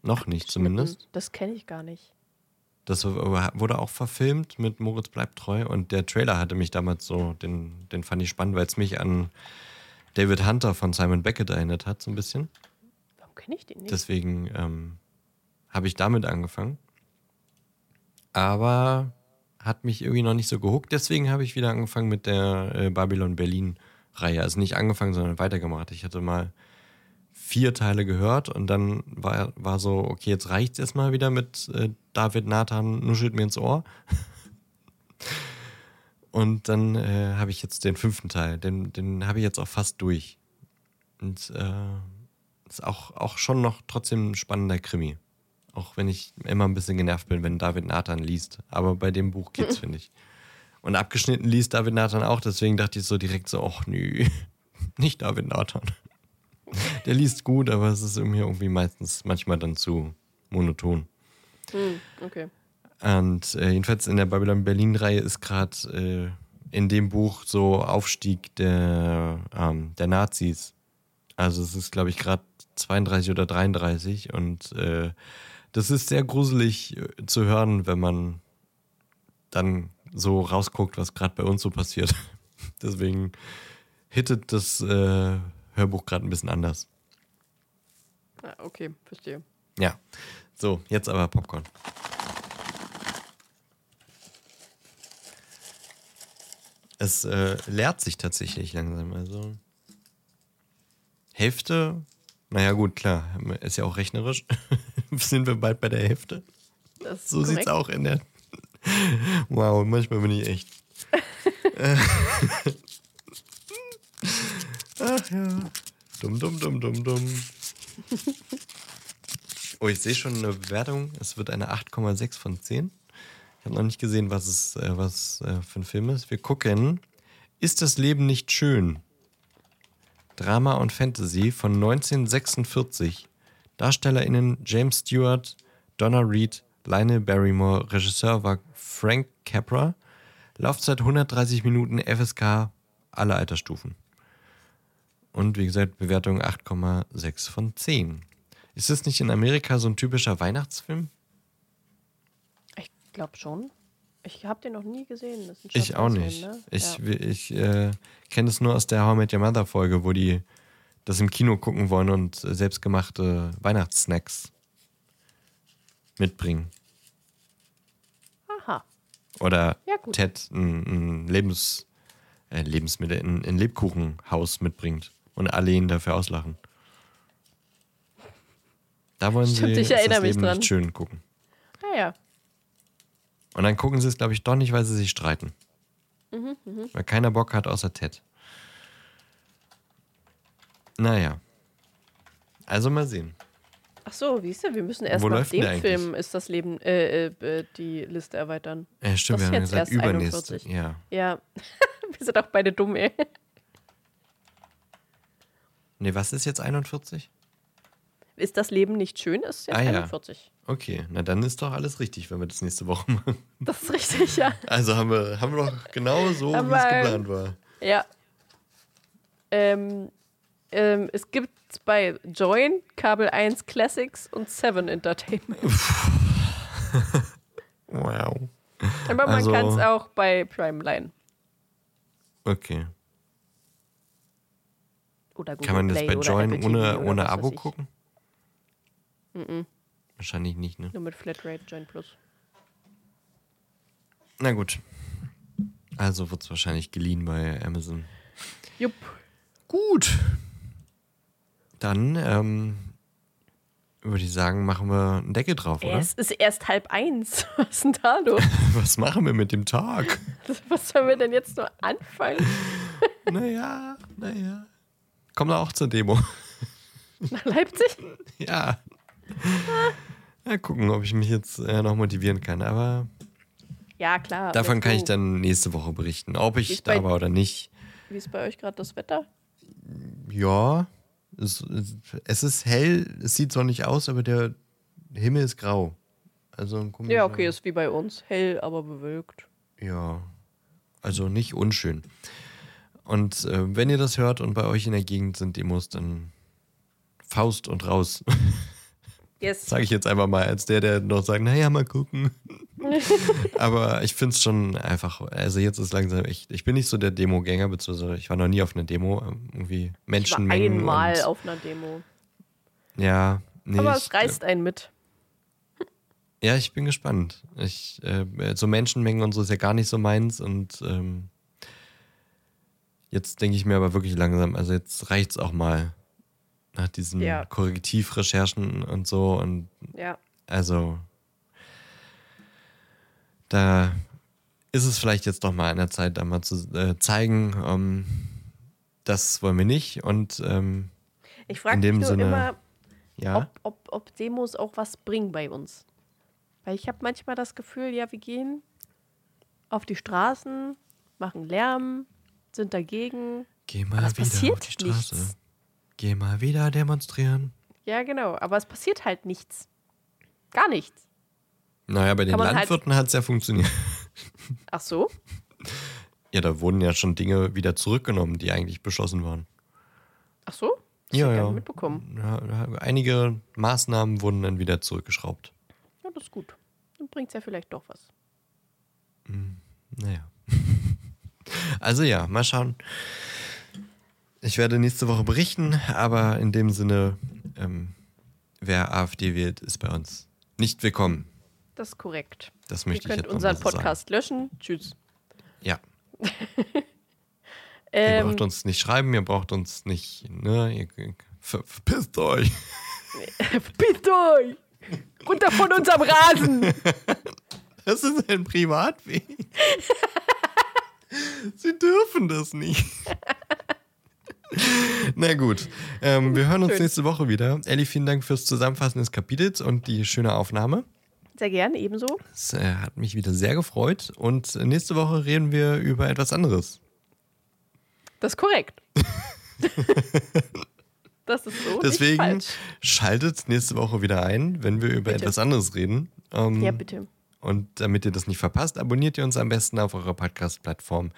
Noch nicht zumindest. Das kenne ich gar nicht. Das wurde auch verfilmt mit Moritz bleibt treu und der Trailer hatte mich damals so, den, den fand ich spannend, weil es mich an David Hunter von Simon Beckett erinnert hat, so ein bisschen. Warum kenne ich den nicht? Deswegen ähm, habe ich damit angefangen. Aber hat mich irgendwie noch nicht so gehuckt. Deswegen habe ich wieder angefangen mit der äh, Babylon Berlin-Reihe. Also nicht angefangen, sondern weitergemacht. Ich hatte mal vier Teile gehört und dann war, war so, okay, jetzt reicht es erstmal wieder mit äh, David Nathan nuschelt mir ins Ohr. Und dann äh, habe ich jetzt den fünften Teil. Den, den habe ich jetzt auch fast durch. Und äh, ist auch, auch schon noch trotzdem ein spannender Krimi. Auch wenn ich immer ein bisschen genervt bin, wenn David Nathan liest. Aber bei dem Buch geht's, finde ich. Und abgeschnitten liest David Nathan auch, deswegen dachte ich so direkt so, ach nö, nicht David Nathan. Der liest gut, aber es ist irgendwie, irgendwie meistens manchmal dann zu monoton. Hm, okay. Und äh, jedenfalls in der Babylon Berlin-Reihe ist gerade äh, in dem Buch so Aufstieg der, ähm, der Nazis. Also es ist, glaube ich, gerade 32 oder 33 und äh, das ist sehr gruselig äh, zu hören, wenn man dann so rausguckt, was gerade bei uns so passiert. Deswegen hittet das äh, Hörbuch gerade ein bisschen anders. Ah, okay, verstehe. Ja. So, jetzt aber Popcorn. Es äh, leert sich tatsächlich langsam. Also Hälfte, naja gut, klar, ist ja auch rechnerisch. Sind wir bald bei der Hälfte? So sieht's korrekt. auch in der. Wow, manchmal bin ich echt. Ach ja. Dumm, dumm, dumm, dumm, dumm. Oh, ich sehe schon eine Bewertung. Es wird eine 8,6 von 10. Ich habe noch nicht gesehen, was es äh, was, äh, für ein Film ist. Wir gucken. Ist das Leben nicht schön? Drama und Fantasy von 1946. DarstellerInnen James Stewart, Donna Reed, Lionel Barrymore. Regisseur war Frank Capra. Laufzeit 130 Minuten, FSK, alle Altersstufen. Und wie gesagt, Bewertung 8,6 von 10. Ist das nicht in Amerika so ein typischer Weihnachtsfilm? Ich glaube schon. Ich habe den noch nie gesehen. Das ist ein Ich auch nicht. Ne? Ich, ja. ich äh, kenne es nur aus der How I Met Your Mother Folge, wo die das im Kino gucken wollen und selbstgemachte Weihnachtssnacks mitbringen. Aha. Oder Ja. Ted ein, ein Lebens, äh, Lebensmittel, ein, ein Lebkuchenhaus mitbringt und alle ihn dafür auslachen. Da wollen Stimmt, sie ich das Leben dran. nicht schön gucken. Ah ja. Und dann gucken sie es, glaube ich, doch nicht, weil sie sich streiten. Mhm, Weil keiner Bock hat außer Ted. Naja. Also mal sehen. Ach so, wie ist der? Wir müssen erst Wo nach dem? Film ist das Leben, äh, äh, äh, die Liste erweitern. Äh, stimmt, Das wir haben jetzt gesagt. 41. Ja. Ja. Wir sind auch beide dumm, ey. Nee, was ist jetzt 41? Ist das Leben nicht schön? Ist jetzt Ah, ja. 41. Okay, na dann ist doch alles richtig, wenn wir das nächste Woche machen. Das ist richtig, ja. Also haben wir, haben wir doch genau so, wie es Aber- geplant war. Ja. Ähm, ähm, es gibt bei Join, Kabel 1 Classics und 7 Entertainment. Wow. Aber man Also- kann es auch bei Prime leihen. Okay. Oder Google Kann man das Play bei Join ohne, ohne Abo weiß gucken? Wahrscheinlich nicht, ne? Nur mit Flatrate Join Plus. Na gut. Also wird es wahrscheinlich geliehen bei Amazon. Jupp. Gut. Dann ähm, würde ich sagen, machen wir einen Deckel drauf, oder? Es ist erst halb eins. Was ist denn da los? Was machen wir mit dem Tag? Was sollen wir denn jetzt nur anfangen? naja, naja. Komm da auch zur Demo. Nach Leipzig? ja. Ja, gucken, ob ich mich jetzt äh, noch motivieren kann. Aber Ja, klar. davon kann ich go. dann nächste Woche berichten. Ob ich da war oder nicht. Wie ist bei euch gerade das Wetter? Ja, es, es, ist hell, es sieht sonnig aus, aber der Himmel ist grau. Also Ja, okay, ist wie bei uns. Hell, aber bewölkt. Ja, also nicht unschön. Und äh, wenn ihr das hört und bei euch in der Gegend sind Demos, dann Faust und raus. Yes. Sage ich jetzt einfach mal, als der, der noch sagt, naja, mal gucken. Aber ich finde es schon einfach, also jetzt ist langsam echt, ich bin nicht so der Demogänger, beziehungsweise ich war noch nie auf einer Demo, ähm, irgendwie Ich war Menschenmengen. einmal auf einer Demo. Ja, nee, aber ich, es reißt einen mit. Ja, ich bin gespannt. Ich, äh, so Menschenmengen und so ist ja gar nicht so meins und ähm, jetzt denke ich mir aber wirklich langsam, also jetzt reicht's auch mal nach diesen Ja. Korrektivrecherchen und so und Ja. also da ist es vielleicht jetzt doch mal an der Zeit, da mal zu äh, zeigen, ähm, das wollen wir nicht und ähm, Ich frage In mich nur Sinne- immer, ja, ob, ob, ob Demos auch was bringen bei uns. Weil ich habe manchmal das Gefühl, ja, wir gehen auf die Straßen, machen Lärm, sind dagegen. geh mal aber es wieder passiert auf die Straße. nichts. Geh mal wieder demonstrieren. Ja, genau. Aber es passiert halt nichts. Gar nichts. Naja, bei den Kann man halt- Landwirten hat es ja funktioniert. Ach so? Ja, da wurden ja schon Dinge wieder zurückgenommen, die eigentlich beschlossen waren. Ach so? Das Ja, ja. mitbekommen. Ja, einige Maßnahmen wurden dann wieder zurückgeschraubt. Ja, das ist gut. Dann bringt es ja vielleicht doch was. Naja. Also ja, mal schauen. Ich werde nächste Woche berichten, aber in dem Sinne, ähm, wer AfD wählt, ist bei uns nicht willkommen. Das ist korrekt. Das Ihr möchte ich könnt jetzt unseren so sagen. Podcast löschen. Tschüss. Ja, ihr Ähm, braucht uns nicht schreiben, ihr braucht uns nicht, ne, ihr, ver, verpisst euch. Bitte euch! Runter von unserem Rasen! Das ist ein Privatweg. Sie dürfen das nicht. Na gut, ähm, wir hören uns Schön. nächste Woche wieder. Elli, vielen Dank fürs Zusammenfassen des Kapitels und die schöne Aufnahme. Sehr gern, ebenso. Es äh, hat mich wieder sehr gefreut und nächste Woche reden wir über etwas anderes. Das ist korrekt. das ist so. Deswegen schaltet nächste Woche wieder ein, wenn wir über Bitte. etwas anderes reden. Ähm, Ja, bitte. Und damit ihr das nicht verpasst, abonniert ihr uns am besten auf eurer Podcast-Plattform.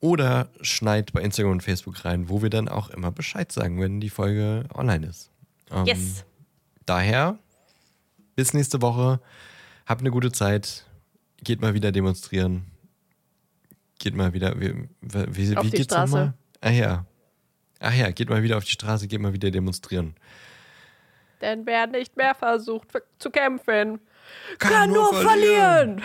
Oder schneid bei Instagram und Facebook rein, wo wir dann auch immer Bescheid sagen, wenn die Folge online ist. Ähm, Yes. Daher, bis nächste Woche. Habt eine gute Zeit. Geht mal wieder demonstrieren. Geht mal wieder. Wie, wie, Auf wie die geht's Straße. nochmal? Ach ja. Ach ja, geht mal wieder auf die Straße, geht mal wieder demonstrieren. Denn wer nicht mehr versucht zu kämpfen, Kann kann, nur nur verlieren. verlieren.